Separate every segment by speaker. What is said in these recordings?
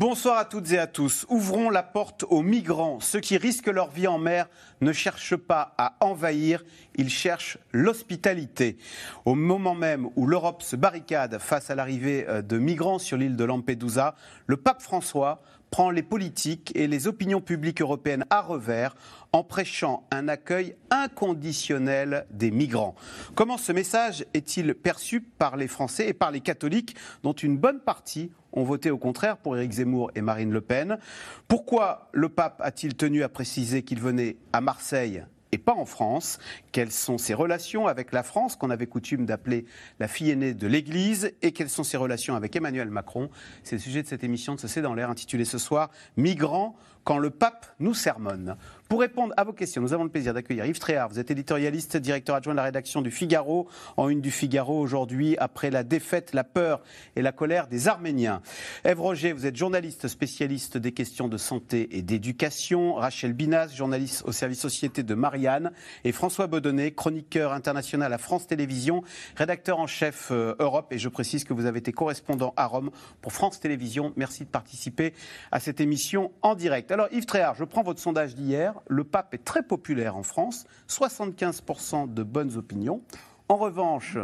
Speaker 1: Bonsoir à toutes et à tous. Ouvrons la porte aux migrants. Ceux qui risquent leur vie en mer ne cherchent pas à envahir, ils cherchent l'hospitalité. Au moment même où l'Europe se barricade face à l'arrivée euh, de migrants sur l'île de Lampedusa, le pape François prend les politiques et les opinions publiques européennes à revers en prêchant un accueil inconditionnel des migrants. Comment ce message est-il perçu par les Français et par les catholiques, dont une bonne partie ont voté au contraire pour Éric Zemmour et Marine Le Pen? Pourquoi le pape a-t-il tenu à préciser qu'il venait à Marseille et pas en France. Quelles sont ses relations avec la France, qu'on avait coutume d'appeler la fille aînée de l'Église, et quelles sont ses relations avec Emmanuel Macron? C'est le sujet de cette émission de Ce C'est dans l'air, intitulée ce soir Migrants quand le pape nous sermonne. Pour répondre à vos questions, nous avons le plaisir d'accueillir Yves Tréhard. Vous êtes éditorialiste, directeur adjoint de la rédaction du Figaro, en une du Figaro aujourd'hui, après la défaite, la peur et la colère des Arméniens. Ève Roger, vous êtes journaliste spécialiste des questions de santé et d'éducation. Rachel Binas, journaliste au service société de Marianne. Et François Baudonnet, chroniqueur international à France Télévisions, rédacteur en chef euh, Europe. Et je précise que vous avez été correspondant à Rome pour France Télévisions. Merci de participer à cette émission en direct. Alors Yves Tréhard, je prends votre sondage d'hier le pape est très populaire en France, 75% de bonnes opinions. En revanche,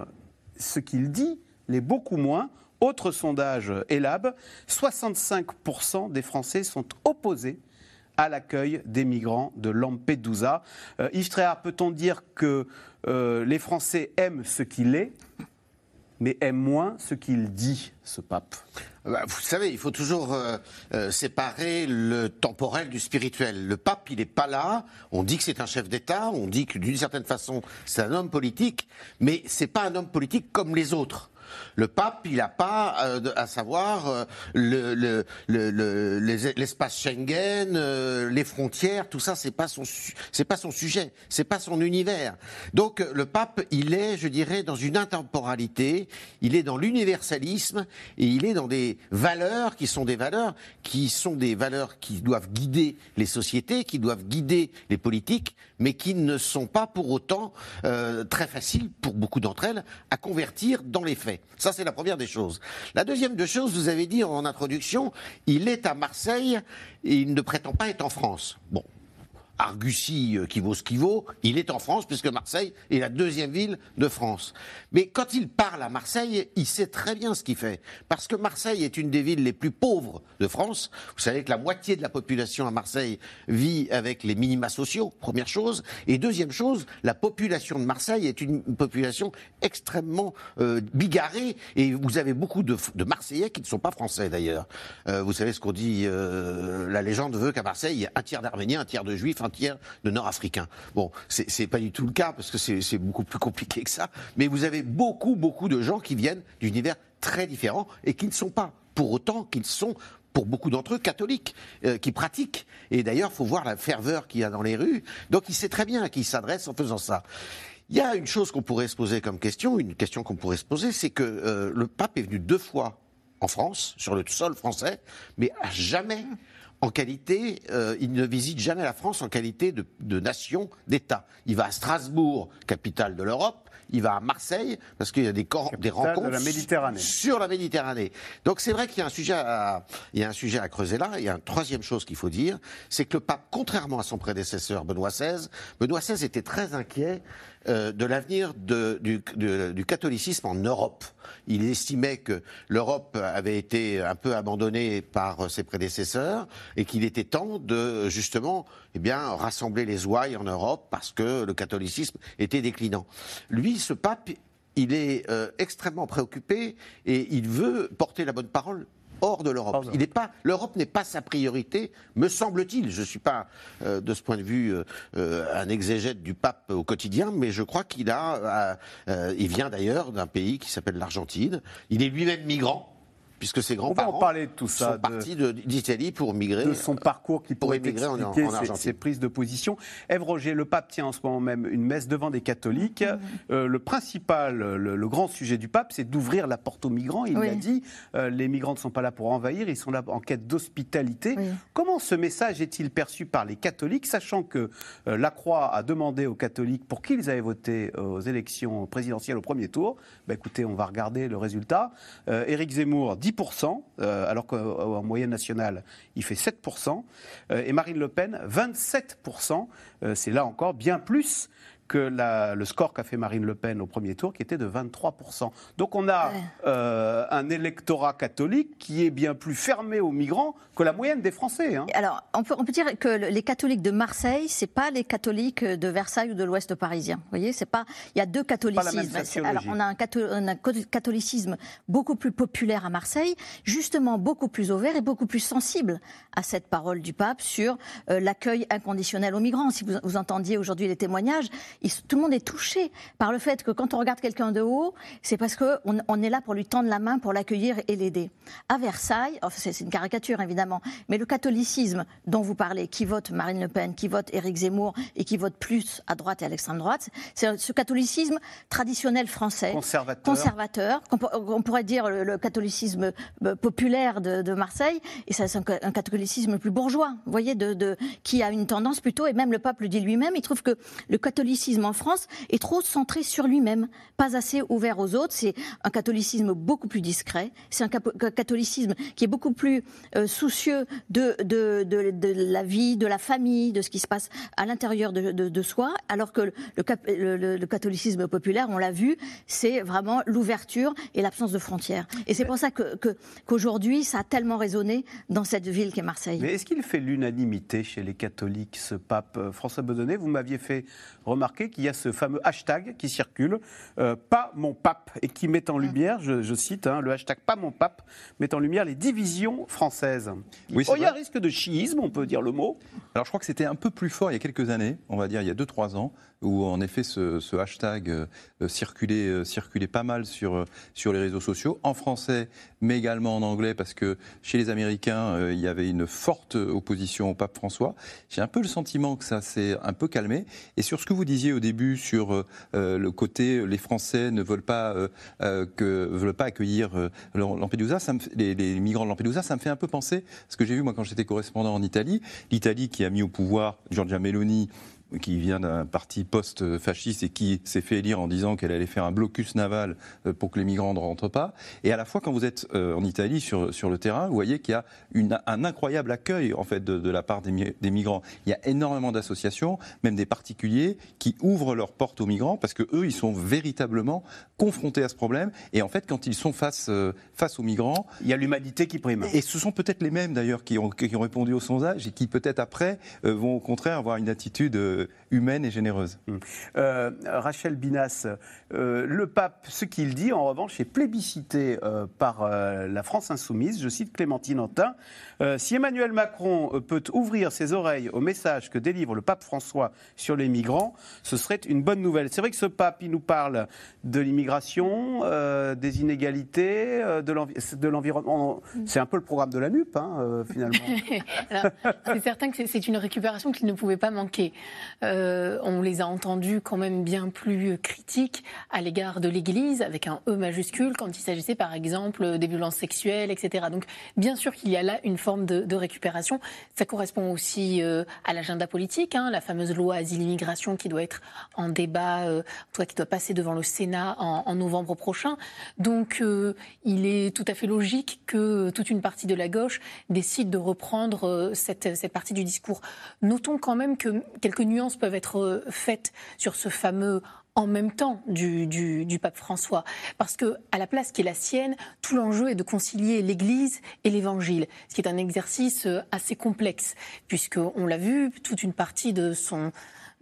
Speaker 1: ce qu'il dit l'est beaucoup moins. Autre sondage ELAB, 65% des Français sont opposés à l'accueil des migrants de Lampedusa. Euh, Yves Tréhard, peut-on dire que euh, les Français aiment ce qu'il est mais aime moins ce qu'il dit, ce pape?
Speaker 2: Vous savez, il faut toujours euh, euh, séparer le temporel du spirituel. Le pape, il n'est pas là. On dit que c'est un chef d'État, on dit que d'une certaine façon, c'est un homme politique, mais c'est pas un homme politique comme les autres. Le pape, il n'a pas euh, à savoir euh, le, l'espace Schengen, euh, les frontières, tout ça, c'est pas pas son sujet, c'est pas son univers. Donc le pape, il est, je dirais, dans une intemporalité, il est dans l'universalisme et il est dans des valeurs qui sont des valeurs qui sont des valeurs qui doivent guider les sociétés, qui doivent guider les politiques, mais qui ne sont pas pour autant très faciles pour beaucoup d'entre elles à convertir dans les faits. Ça, c'est la première des choses. La deuxième des choses, vous avez dit en introduction, il est à Marseille et il ne prétend pas être en France. Bon, Argusy euh, qui vaut ce qu'il vaut, il est en France puisque Marseille est la deuxième ville de France. Mais quand il parle à Marseille, il sait très bien ce qu'il fait. Parce que Marseille est une des villes les plus pauvres de France. Vous savez que la moitié de la population à Marseille vit avec les minima sociaux, première chose. Et deuxième chose, la population de Marseille est une population extrêmement euh, bigarrée. Et vous avez beaucoup de, Marseillais qui ne sont pas français d'ailleurs. Euh, vous savez ce qu'on dit, la légende veut qu'à Marseille, il y a un tiers d'Arméniens, un tiers de Juifs, de Nord-Africains. Bon, c'est pas du tout le cas parce que c'est beaucoup plus compliqué que ça. Mais vous avez beaucoup, beaucoup de gens qui viennent d'univers très différents et qui ne sont pas pour autant qu'ils sont pour beaucoup d'entre eux catholiques euh, qui pratiquent. Et d'ailleurs, il faut voir la ferveur qu'il y a dans les rues. Donc il sait très bien à qui il s'adresse en faisant ça. Il y a une chose qu'on pourrait se poser comme question, une question qu'on pourrait se poser, c'est que euh, le pape est venu deux fois en France, sur le sol français, mais à jamais en qualité, euh, il ne visite jamais la France en qualité de, nation, d'État. Il va à Strasbourg, capitale de l'Europe, il va à Marseille, parce qu'il y a des, des rencontres
Speaker 1: la Méditerranée.
Speaker 2: sur la Méditerranée. Donc c'est vrai qu'il y a un sujet à, il y a un sujet à creuser là. Il y a une troisième chose qu'il faut dire, c'est que le pape, contrairement à son prédécesseur Benoît XVI, Benoît XVI était très inquiet euh, de l'avenir du, catholicisme en Europe. Il estimait que l'Europe avait été un peu abandonnée par ses prédécesseurs et qu'il était temps de justement eh bien, rassembler les ouailles en Europe parce que le catholicisme était déclinant. Lui, ce pape, il est euh, extrêmement préoccupé et il veut porter la bonne parole hors de l'Europe. Il n'est pas, l'Europe n'est pas sa priorité, me semble-t-il. Je ne suis pas euh, de ce point de vue euh, euh, un exégète du pape au quotidien, mais je crois qu'il a, il vient d'ailleurs d'un pays qui s'appelle l'Argentine. Il est lui-même migrant. Puisque ses
Speaker 1: On va
Speaker 2: grands-parents
Speaker 1: en parler de tout ça.
Speaker 2: sont
Speaker 1: de-
Speaker 2: partis d'Italie pour migrer.
Speaker 1: de son parcours qui
Speaker 2: pour
Speaker 1: pourrait
Speaker 2: émigrer en-
Speaker 1: expliquer
Speaker 2: en
Speaker 1: ses-
Speaker 2: Argentine.
Speaker 1: ses, prises de position. Ève Roger, le pape tient en ce moment même une messe devant des catholiques. Euh, le principal, le, le grand sujet du pape, c'est d'ouvrir la porte aux migrants. Il
Speaker 3: Oui.
Speaker 1: l'a dit, euh, les migrants ne sont pas là pour envahir, ils sont là en quête d'hospitalité.
Speaker 3: Oui.
Speaker 1: Comment ce message est-il perçu par les catholiques, sachant que euh, la Croix a demandé aux catholiques pour qui ils avaient voté aux élections présidentielles au premier tour? Bah, Écoutez, on va regarder le résultat. Euh, Éric Zemmour, 10%, euh, alors qu'en moyenne nationale, il fait 7%. Euh, et Marine Le Pen, 27%. Euh, C'est là encore bien plus que la- le score qu'a fait Marine Le Pen au premier tour, qui était de 23%. Donc on a
Speaker 3: Ouais.
Speaker 1: euh, un électorat catholique qui est bien plus fermé aux migrants que la moyenne des Français. hein.
Speaker 3: Alors, on peut, on peut dire que le- les catholiques de Marseille, c'est pas les catholiques de Versailles ou de l'Ouest parisien. Vous voyez, c'est pas. Il y a deux catholicismes. Alors, on a un, catholicisme beaucoup plus populaire à Marseille, justement beaucoup plus ouvert et beaucoup plus sensible à cette parole du pape sur euh, l'accueil inconditionnel aux migrants. Si vous, vous entendiez aujourd'hui les témoignages, tout le monde est touché par le fait que quand on regarde quelqu'un de haut, c'est parce qu'on on est là pour lui tendre la main, pour l'accueillir et l'aider. À Versailles, enfin, c'est une caricature évidemment, mais le catholicisme dont vous parlez, qui vote Marine Le Pen, qui vote Éric Zemmour et qui vote plus à droite et à l'extrême droite, c'est ce catholicisme traditionnel français,
Speaker 1: Conservateur.
Speaker 3: conservateur, on pourrait dire le, le catholicisme euh, populaire de, de Marseille, et c'est un, ca- un catholicisme plus bourgeois, vous voyez, de, de- qui a une tendance plutôt, et même le pape le dit lui-même, il trouve que le catholicisme en France est trop centré sur lui-même, pas assez ouvert aux autres, c'est un catholicisme beaucoup plus discret, c'est un catholicisme qui est beaucoup plus euh, soucieux de, la vie, de la famille, de ce qui se passe à l'intérieur de, soi, alors que le, catholicisme populaire, on l'a vu, c'est vraiment l'ouverture et l'absence de frontières. Et c'est pour ça que- que- qu'aujourd'hui, ça a tellement résonné dans cette ville qu'est Marseille.
Speaker 1: Mais est-ce qu'il fait l'unanimité chez les catholiques, ce pape Euh, François Bedonnet Vous m'aviez fait remarquer qu'il y a ce fameux hashtag qui circule, euh, pas mon pape, et qui met en lumière, je, je cite, hein, le hashtag pas mon pape, met en lumière les divisions françaises.
Speaker 4: Oui,
Speaker 1: oh, il y a un risque de chiisme, on peut dire le mot.
Speaker 4: Alors je crois que c'était un peu plus fort il y a quelques années, on va dire il y a 2-3 ans, où en effet ce, hashtag euh, circulait, euh, circulait pas mal sur, euh, sur les réseaux sociaux, en français mais également en anglais, parce que chez les Américains il y avait une forte opposition au pape François. J'ai un peu le sentiment que ça s'est un peu calmé. Et sur ce que vous disiez au début sur le côté les Français ne veulent pas, que, veulent pas accueillir Lampedusa, les, les migrants de Lampedusa, ça me fait un peu penser ce que j'ai vu moi quand j'étais correspondant en Italie. L'Italie qui a mis au pouvoir Giorgia Meloni qui vient d'un parti post-fasciste et qui s'est fait élire en disant qu'elle allait faire un blocus naval euh, pour que les migrants ne rentrent pas. Et à la fois, quand vous êtes euh, en Italie sur, sur le terrain, vous voyez qu'il y a une- un incroyable accueil en fait de, de la part des, des migrants. Il y a énormément d'associations, même des particuliers, qui ouvrent leurs portes aux migrants parce que eux, ils sont véritablement confrontés à ce problème. Et en fait, quand ils sont face, euh, face aux migrants,
Speaker 1: Il y a l'humanité qui prime.
Speaker 4: et ce sont peut-être les mêmes d'ailleurs qui ont, qui ont répondu au sondage et qui peut-être après vont au contraire avoir une attitude humaine et généreuse.
Speaker 1: Euh, Rachel Binas, euh, le pape, ce qu'il dit, en revanche, est plébiscité euh, par euh, la France insoumise. Je cite Clémentine Antin. Euh, si Emmanuel Macron euh, peut ouvrir ses oreilles au message que délivre le pape François sur les migrants, ce serait une bonne nouvelle. C'est vrai que ce pape, il nous parle de l'immigration, euh, des inégalités, euh, de l'envi- de l'environnement. C'est un peu le programme de la NUP, hein, euh, finalement.
Speaker 5: C'est certain que c'est- c'est une récupération qui ne pouvait pas manquer. Euh, on les a entendus quand même bien plus critiques à l'égard de l'Église, avec un E majuscule, quand il s'agissait par exemple des violences sexuelles, etc. Donc bien sûr qu'il y a là une forme de, récupération. Ça correspond aussi euh, à l'agenda politique, hein, la fameuse loi asile-immigration qui doit être en débat, euh, qui doit passer devant le Sénat en, novembre prochain. Donc il est tout à fait logique que toute une partie de la gauche décide de reprendre cette, cette partie du discours. Notons quand même que quelques nuances peuvent être euh, faites sur ce fameux en même temps du, du, pape François. Parce que, à la place qui est la sienne, tout l'enjeu est de concilier l'Église et l'Évangile, ce qui est un exercice euh, assez complexe, puisqu'on l'a vu, toute une partie de son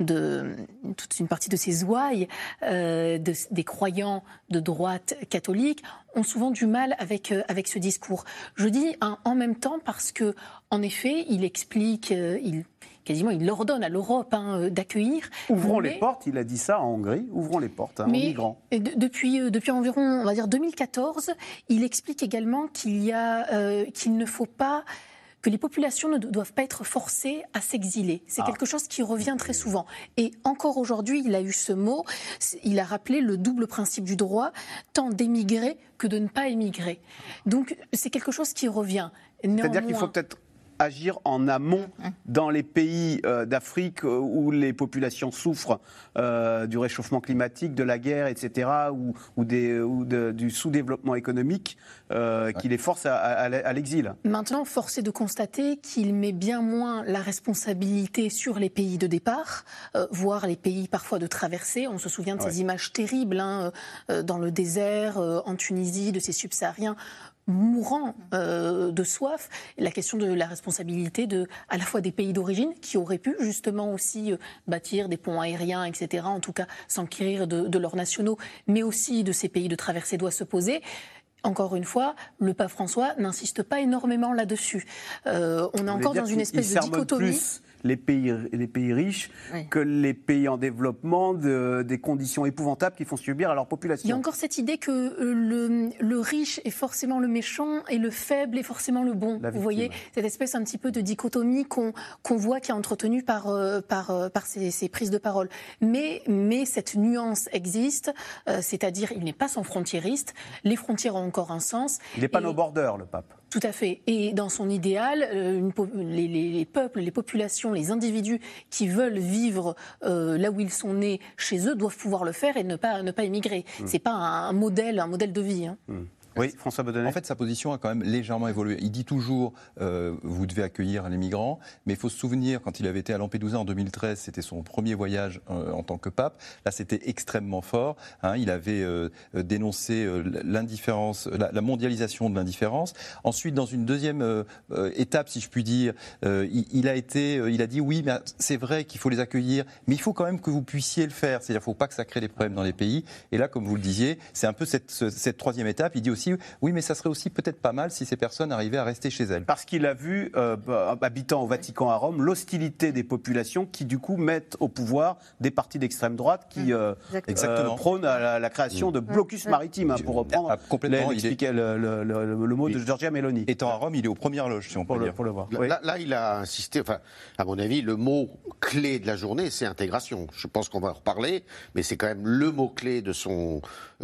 Speaker 5: de toute une partie de ces ouailles, euh, de, des croyants de droite catholique, ont souvent du mal avec, euh, avec ce discours. Je dis en même temps parce que, en effet, il explique, euh, il, quasiment, il ordonne à l'Europe hein, d'accueillir.
Speaker 1: Ouvrons les portes, il a dit ça en Hongrie, ouvrons les portes hein, aux migrants.
Speaker 5: depuis, depuis environ, on va dire 2014, il explique également qu'il y a, qu'il ne faut pas que les populations ne doivent pas être forcées à s'exiler. C'est ah. quelque chose qui revient très souvent. Et encore aujourd'hui, il a eu ce mot, il a rappelé le double principe du droit, tant d'émigrer que de ne pas émigrer. Donc c'est quelque chose qui revient.
Speaker 1: C'est-à-dire qu'il faut peut-être agir en amont dans les pays euh, d'Afrique euh, où les populations souffrent euh, du réchauffement climatique, de la guerre, etc., ou, ou, des, ou du sous-développement économique qui les force à, l'exil.
Speaker 5: Maintenant, force est de constater qu'il met bien moins la responsabilité sur les pays de départ, voire les pays parfois de traversée. On se souvient de ces images terribles hein, dans le désert, en Tunisie, de ces subsahariens mourant euh, de soif, la question de la responsabilité de, à la fois des pays d'origine qui auraient pu justement aussi euh, bâtir des ponts aériens, etc., en tout cas s'enquérir de, de leurs nationaux, mais aussi de ces pays de traversée doit se poser encore une fois, le pape François n'insiste pas énormément là-dessus. Euh, on est encore dans une espèce de dichotomie
Speaker 1: les pays, les pays riches que les pays en développement, des conditions épouvantables qui font subir à leur population.
Speaker 5: Il y a encore cette idée que euh, le, le riche est forcément le méchant et le faible est forcément le bon. Vous voyez cette espèce un petit peu de dichotomie qu'on voit qui est entretenue par, euh, par, euh, par ces, ces, prises de parole. Mais, mais cette nuance existe, c'est-à-dire il n'est pas sans frontiériste, les frontières ont encore un sens.
Speaker 1: Il n'est pas nos borders, le pape.
Speaker 5: Tout à fait. Et dans son idéal, euh, les, peuples, les populations, les individus qui veulent vivre euh, là où ils sont nés, chez eux, doivent pouvoir le faire et ne pas, ne pas émigrer. Ce mmh. C'est pas un, modèle, un modèle de vie. Hein.
Speaker 1: Mmh. Oui, François Baudonnet.
Speaker 4: En fait, sa position a quand même légèrement évolué. Il dit toujours euh, vous devez accueillir les migrants, mais il faut se souvenir quand il avait été à Lampedusa en 2013, c'était son premier voyage euh, en tant que pape. Là, c'était extrêmement fort. Hein. il avait euh, dénoncé l'indifférence, la, mondialisation de l'indifférence. Ensuite, dans une deuxième étape, si je puis dire, il, a été, il a dit oui, mais c'est vrai qu'il faut les accueillir, mais il faut quand même que vous puissiez le faire. C'est-à-dire, il ne faut pas que ça crée des problèmes dans les pays. Et là, comme vous le disiez, c'est un peu cette, cette troisième étape. Il dit aussi oui, mais ça serait aussi peut-être pas mal si ces personnes arrivaient à rester chez elles.
Speaker 1: Parce qu'il a vu, euh, bah, habitant au Vatican à Rome, l'hostilité des populations qui, du coup, mettent au pouvoir des partis d'extrême droite qui euh, euh, prônent à la, création de blocus maritimes, hein, pour reprendre ah, complètement, le, mot de Giorgia Meloni.
Speaker 4: Étant à Rome, il est aux premières loges, si on peut
Speaker 2: pour le, voir. Là, il a insisté, enfin, à mon avis, le mot clé de la journée, c'est intégration. Je pense qu'on va en reparler, mais c'est quand même le mot clé de son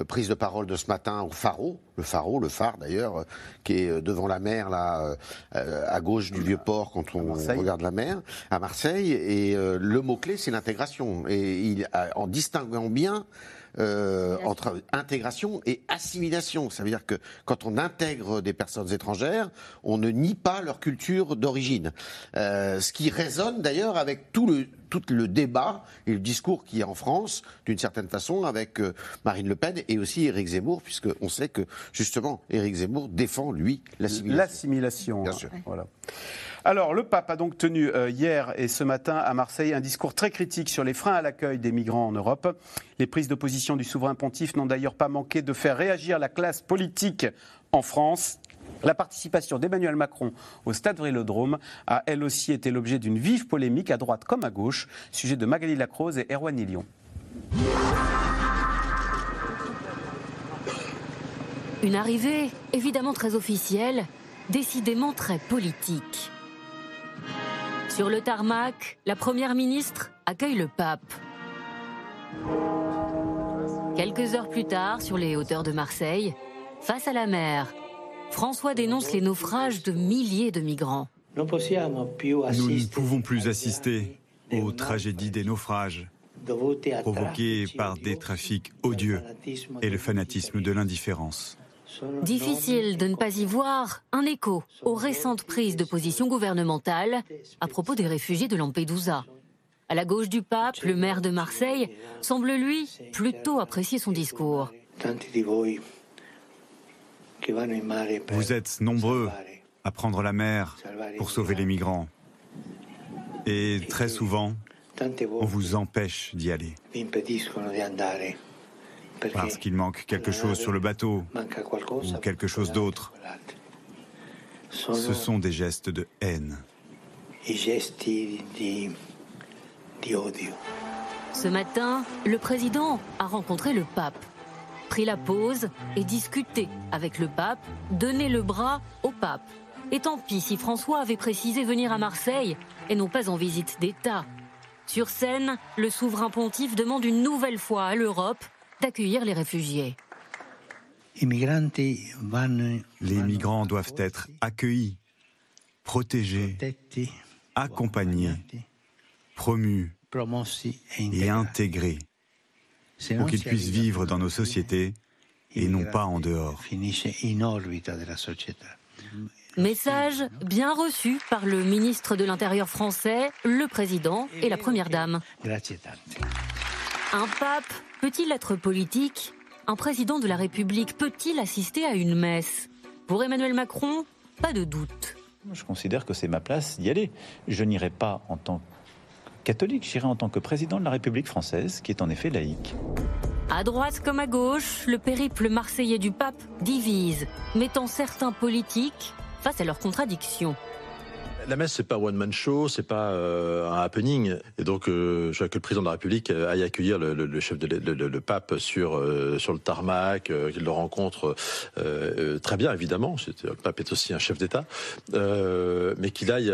Speaker 2: prise de parole de ce matin au Faro, le Faro, le phare d'ailleurs, euh, qui est euh, devant la mer, là, euh, à gauche du vieux port quand on regarde la mer, à Marseille. Et le mot-clé, c'est l'intégration. Et il, en distinguant bien euh, entre intégration et assimilation. Ça veut dire que quand on intègre des personnes étrangères, on ne nie pas leur culture d'origine. Euh, ce qui résonne d'ailleurs avec tout le, tout le débat et le discours qui est en France, d'une certaine façon, avec euh, Marine Le Pen et aussi Éric Zemmour, puisqu'on sait que justement Éric Zemmour défend, lui, l'assimilation.
Speaker 1: L'assimilation, bien sûr. Voilà. Alors, le pape a donc tenu euh, hier et ce matin à Marseille un discours très critique sur les freins à l'accueil des migrants en Europe. Les prises d'opposition du souverain pontife n'ont d'ailleurs pas manqué de faire réagir la classe politique en France. La participation d'Emmanuel Macron au stade Vélodrome a elle aussi été l'objet d'une vive polémique à droite comme à gauche, sujet de Magali Lacrose et Erwan Ilion.
Speaker 6: Une arrivée évidemment très officielle, décidément très politique. Sur le tarmac, la Première ministre accueille le pape. Quelques heures plus tard, sur les hauteurs de Marseille, face à la mer, François dénonce les naufrages de milliers de migrants.
Speaker 7: Nous ne pouvons plus assister aux tragédies des naufrages provoquées par des trafics odieux et le fanatisme de l'indifférence.
Speaker 6: Difficile de ne pas y voir un écho aux récentes prises de position gouvernementales à propos des réfugiés de Lampedusa. À la gauche du pape, le maire de Marseille semble, lui, plutôt apprécier son discours.
Speaker 7: Vous êtes nombreux à prendre la mer pour sauver les migrants. Et très souvent, on vous empêche d'y aller. Parce qu'il manque quelque chose sur le bateau ou quelque chose d'autre. Ce sont des gestes de haine.
Speaker 6: Ce matin, le président a rencontré le pape, pris la pause et discuté avec le pape, donné le bras au pape. Et tant pis si François avait précisé venir à Marseille et non pas en visite d'État. Sur scène, le souverain pontife demande une nouvelle fois à l'Europe d'accueillir les réfugiés.
Speaker 7: Les migrants doivent être accueillis, protégés, accompagnés, promus et intégrés pour qu'ils puissent vivre dans nos sociétés et non pas en dehors.
Speaker 6: Message bien reçu par le ministre de l'Intérieur français, le président et la première dame. Un pape peut-il être politique? Un président de la République peut-il assister à une messe? Pour Emmanuel Macron, pas de doute.
Speaker 8: Je considère que c'est ma place d'y aller. Je n'irai pas en tant que catholique, j'irai en tant que président de la République française, qui est en effet laïque.
Speaker 6: À droite comme à gauche, le périple marseillais du pape divise, mettant certains politiques face à leurs contradictions.
Speaker 9: La messe, c'est pas one man show, c'est pas euh, un happening. Et donc, euh, je veux que le président de la République aille accueillir le, chef de le, pape sur euh, sur le tarmac, qu'il le rencontre très bien, évidemment. Le pape est aussi un chef d'État, mais qu'il aille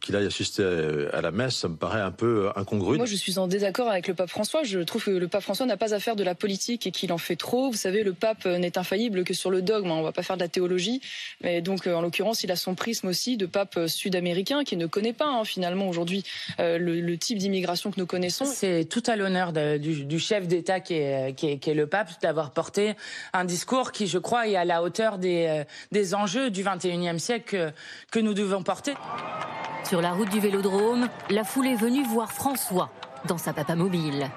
Speaker 9: qu'il aille assister à, la messe, ça me paraît un peu incongru.
Speaker 10: Moi, je suis en désaccord avec le pape François. Je trouve que le pape François n'a pas à faire de la politique et qu'il en fait trop. Vous savez, le pape n'est infaillible que sur le dogme. On va pas faire de la théologie, mais donc, en l'occurrence, il a son prisme aussi de pape sud-américain qui ne connaît pas hein, finalement aujourd'hui euh, le, type d'immigration que nous connaissons.
Speaker 11: C'est tout à l'honneur du, chef d'État qui est, qui, est, le pape d'avoir porté un discours qui, je crois, est à la hauteur des, euh, des enjeux du 21e siècle que, que nous devons porter.
Speaker 6: Sur la route du Vélodrome, la foule est venue voir François dans sa papa mobile.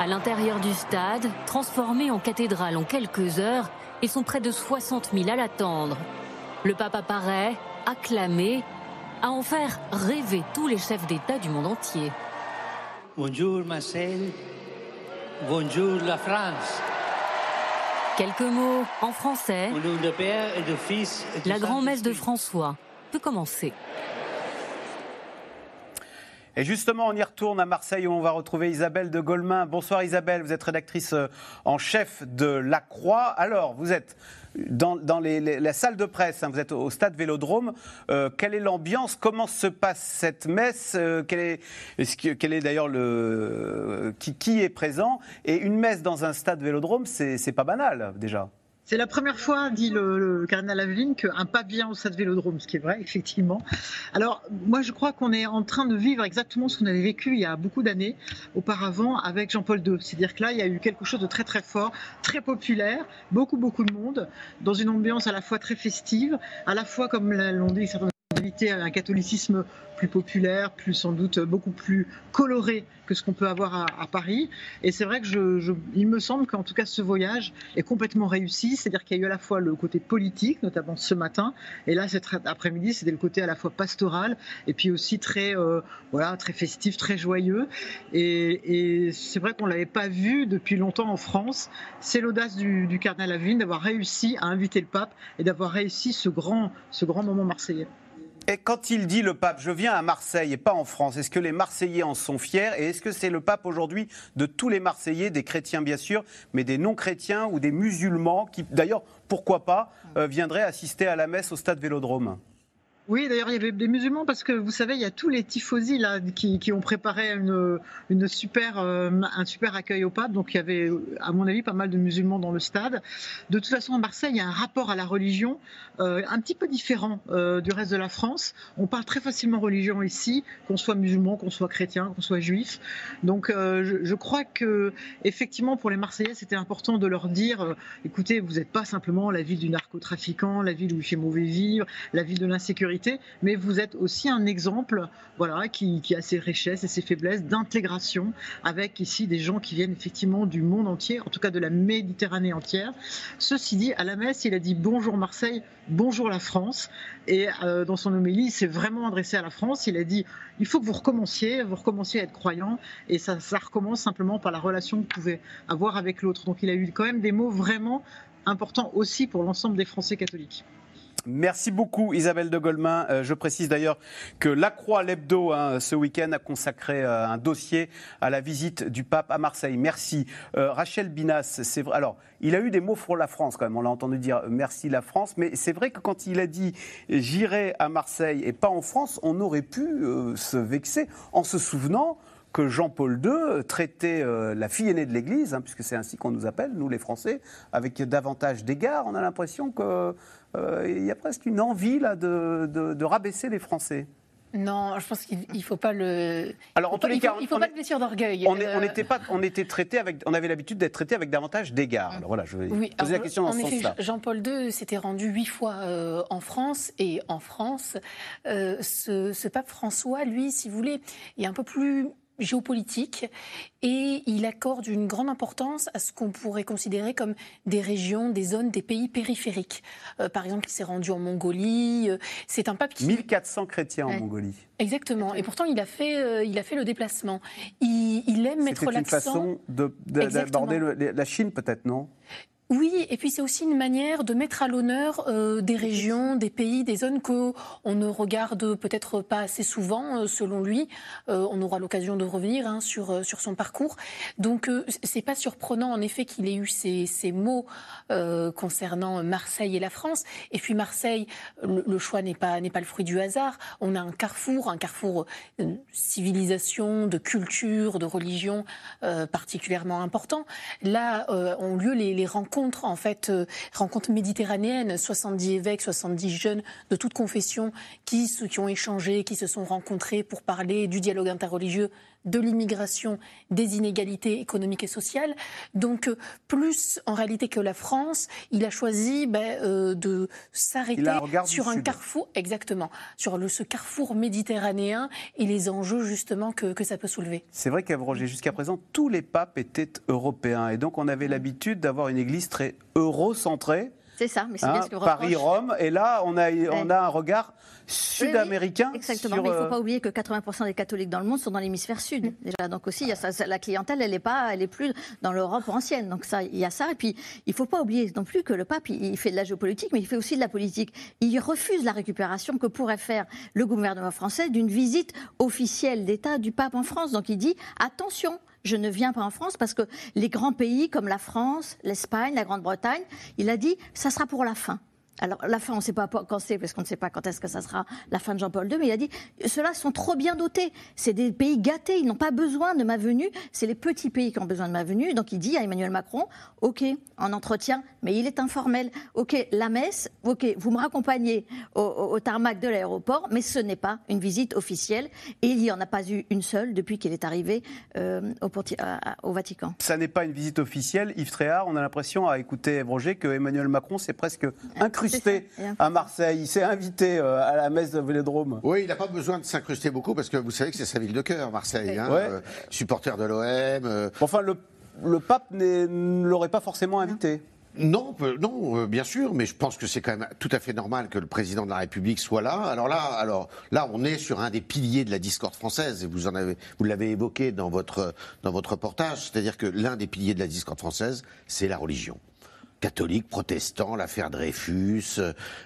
Speaker 6: À l'intérieur du stade, transformé en cathédrale en quelques heures, ils sont près de 60 000 à l'attendre. Le pape apparaît, acclamé, à en faire rêver tous les chefs d'État du monde entier.
Speaker 12: Bonjour Marseille, bonjour la France.
Speaker 6: Quelques mots en français. La grand-messe de François peut commencer.
Speaker 1: Et justement, on y retourne à Marseille où on va retrouver Isabelle de Golemin. Bonsoir Isabelle, vous êtes rédactrice euh, en chef de La Croix. Alors, vous êtes dans, la salle de presse, hein, vous êtes au stade Vélodrome. Euh, quelle est l'ambiance? Comment se passe cette messe? Euh, Quel est, d'ailleurs le qui, qui, est présent? Et une messe dans un stade Vélodrome, c'est pas banal déjà.
Speaker 13: C'est la première fois, dit le, cardinal Aveline, qu'un vient au stade Vélodrome, ce qui est vrai, effectivement. Alors, moi, je crois qu'on est en train de vivre exactement ce qu'on avait vécu il y a beaucoup d'années auparavant avec Jean-Paul II. C'est-à-dire que là, il y a eu quelque chose de très, très fort, très populaire, beaucoup, beaucoup de monde, dans une ambiance à la fois très festive, à la fois, comme l'ont dit certains invités, un catholicisme plus populaire, plus sans doute beaucoup plus coloré que ce qu'on peut avoir à, Paris. Et c'est vrai que je, il me semble qu'en tout cas ce voyage est complètement réussi, c'est-à-dire qu'il y a eu à la fois le côté politique, notamment ce matin, et là cet après-midi c'était le côté à la fois pastoral et puis aussi très euh, voilà très festif, très joyeux. Et, et c'est vrai qu'on l'avait pas vu depuis longtemps en France. C'est l'audace du, du cardinal Avine d'avoir réussi à inviter le pape et d'avoir réussi ce grand ce grand moment marseillais.
Speaker 1: Et quand il dit le pape, je viens à Marseille et pas en France, est-ce que les Marseillais en sont fiers Et est-ce que c'est le pape aujourd'hui de tous les Marseillais, des chrétiens bien sûr, mais des non-chrétiens ou des musulmans qui, d'ailleurs, pourquoi pas, euh, viendraient assister à la messe au stade Vélodrome?
Speaker 13: Oui, d'ailleurs, il y avait des musulmans parce que vous savez, il y a tous les tifosi là qui, ont préparé euh, un super accueil au pape. Donc, il y avait, à mon avis, pas mal de musulmans dans le stade. De toute façon, à Marseille, il y a un rapport à la religion euh, un petit peu différent euh, du reste de la France. On parle très facilement religion ici, qu'on soit musulman, qu'on soit chrétien, qu'on soit juif. Donc, je, je, crois que effectivement, pour les Marseillais, c'était important de leur dire, écoutez, vous n'êtes pas simplement la ville du narcotrafiquant, la ville où il fait mauvais vivre, la ville de l'insécurité mais vous êtes aussi un exemple voilà, qui, a ses richesses et ses faiblesses d'intégration avec ici des gens qui viennent effectivement du monde entier, en tout cas de la Méditerranée entière. Ceci dit, à la messe, il a dit bonjour Marseille, bonjour la France. Et euh, dans son homélie, il s'est vraiment adressé à la France. Il a dit il faut que vous recommenciez, vous recommenciez à être croyant. Et ça recommence simplement par la relation que vous pouvez avoir avec l'autre. Donc il a eu quand même des mots vraiment importants aussi pour l'ensemble des Français catholiques.
Speaker 1: Merci beaucoup Isabelle de Goldman. Euh, je précise d'ailleurs que La Croix, l'hebdo, hein, ce week-end a consacré euh, un dossier à la visite du pape à Marseille. Merci. Euh, Rachel Binas, c'est vrai. Alors, il a eu des mots pour la France quand même. On l'a entendu dire merci la France, mais c'est vrai que quand il a dit j'irai à Marseille et pas en France, on aurait pu se vexer en se souvenant que Jean-Paul II traitait la fille aînée de l'Église, hein, puisque c'est ainsi qu'on nous appelle, nous les Français, avec davantage d'égards. On a l'impression que euh, il y a presque une envie là, de, rabaisser les Français.
Speaker 5: Non, je pense qu'il ne faut pas le.
Speaker 1: Alors, en tous les cas,
Speaker 5: il ne faut pas de blessure d'orgueil.
Speaker 1: On, euh. était pas, on était traité avec, on avait l'habitude d'être traité avec davantage d'égards. Alors voilà, je vais poser la question dans ce sens-là.
Speaker 5: Jean-Paul II s'était rendu huit fois euh, en France et en France, ce, ce, pape François, lui, si vous voulez, est un peu plus géopolitique et il accorde une grande importance à ce qu'on pourrait considérer comme des régions, des zones, des pays périphériques. Euh, par exemple, il s'est rendu en Mongolie. Euh, c'est un pape qui...
Speaker 1: 1400 chrétiens en Mongolie.
Speaker 5: Exactement. Et pourtant, il a fait, euh, il a fait le déplacement. Il, il aime mettre l'accent...
Speaker 1: C'est une façon d'aborder la Chine, peut-être, non?
Speaker 5: Oui, et puis c'est aussi une manière de mettre à l'honneur euh, des régions, des pays, des zones que on ne regarde peut-être pas assez souvent, euh, selon lui. Euh, on aura l'occasion de revenir hein, sur sur son parcours. Donc c'est pas surprenant en effet qu'il ait eu ces, ces mots concernant Marseille et la France. Et puis Marseille, le, le choix n'est pas n'est pas le fruit du hasard. On a un carrefour, un carrefour de civilisation, de culture, de religion particulièrement important. Là ont lieu les, les rencontres en fait, euh, rencontre méditerranéenne, 70 évêques, 70 jeunes de toute confession qui, qui ont échangé, qui se sont rencontrés pour parler du dialogue interreligieux de l'immigration, des inégalités économiques et sociales. Donc, euh, plus en réalité que la France, il a choisi ben, euh, de s'arrêter sur un carrefour, exactement, sur le, ce carrefour méditerranéen et les enjeux justement que, que ça peut soulever.
Speaker 1: C'est vrai qu'Avrogé, jusqu'à présent, tous les papes étaient européens et donc on avait l'habitude d'avoir une église très eurocentrée
Speaker 3: c'est ça, mais c'est bien ce que
Speaker 1: Paris-Rome, et là, on a, on a un regard sud-américain.
Speaker 3: exactement, mais il ne faut euh, pas oublier que 80% des catholiques dans le monde sont dans l'hémisphère sud. Mm. Déjà. Donc aussi, il y a ça, la clientèle, elle n'est pas, elle est plus dans l'Europe ancienne. Donc ça, il y a ça. Et puis, il ne faut pas oublier non plus que le pape, il, fait de la géopolitique, mais il fait aussi de la politique. Il refuse la récupération que pourrait faire le gouvernement français d'une visite officielle d'État du pape en France. Donc il dit, attention, je ne viens pas en France parce que les grands pays comme la France, l'Espagne, la Grande-Bretagne, il a dit, ça sera pour la fin. Alors, la fin, on ne sait pas quand c'est, parce qu'on ne sait pas quand est-ce que ça sera la fin de Jean-Paul II, mais il a dit ceux-là sont trop bien dotés. C'est des pays gâtés, ils n'ont pas besoin de ma venue. C'est les petits pays qui ont besoin de ma venue. Donc, il dit à Emmanuel Macron OK, en entretien, mais il est informel. OK, la messe, OK, vous me raccompagnez au, tarmac de l'aéroport, mais ce n'est pas une visite officielle. Et il n'y en a pas eu une seule depuis qu'il est arrivé euh, au, Vatican.
Speaker 1: Ça n'est pas une visite officielle. Yves Tréhard, on a l'impression, à écouter Roger, que Emmanuel Macron s'est presque incrusté à Marseille. Il s'est invité euh, à la messe de Vélodrome.
Speaker 2: Oui, il n'a pas besoin de s'incruster beaucoup parce que vous savez que c'est sa ville de cœur, Marseille. Hein, euh, supporter de l'OM. Euh.
Speaker 1: Enfin, le, le pape ne l'aurait pas forcément invité.
Speaker 2: Non, non, bien sûr, mais je pense que c'est quand même tout à fait normal que le président de la République soit là. Alors là, alors là, on est sur un des piliers de la discorde française, et vous en avez, vous l'avez évoqué dans votre dans votre reportage, c'est-à-dire que l'un des piliers de la discorde française, c'est la religion catholiques, protestants, l'affaire Dreyfus,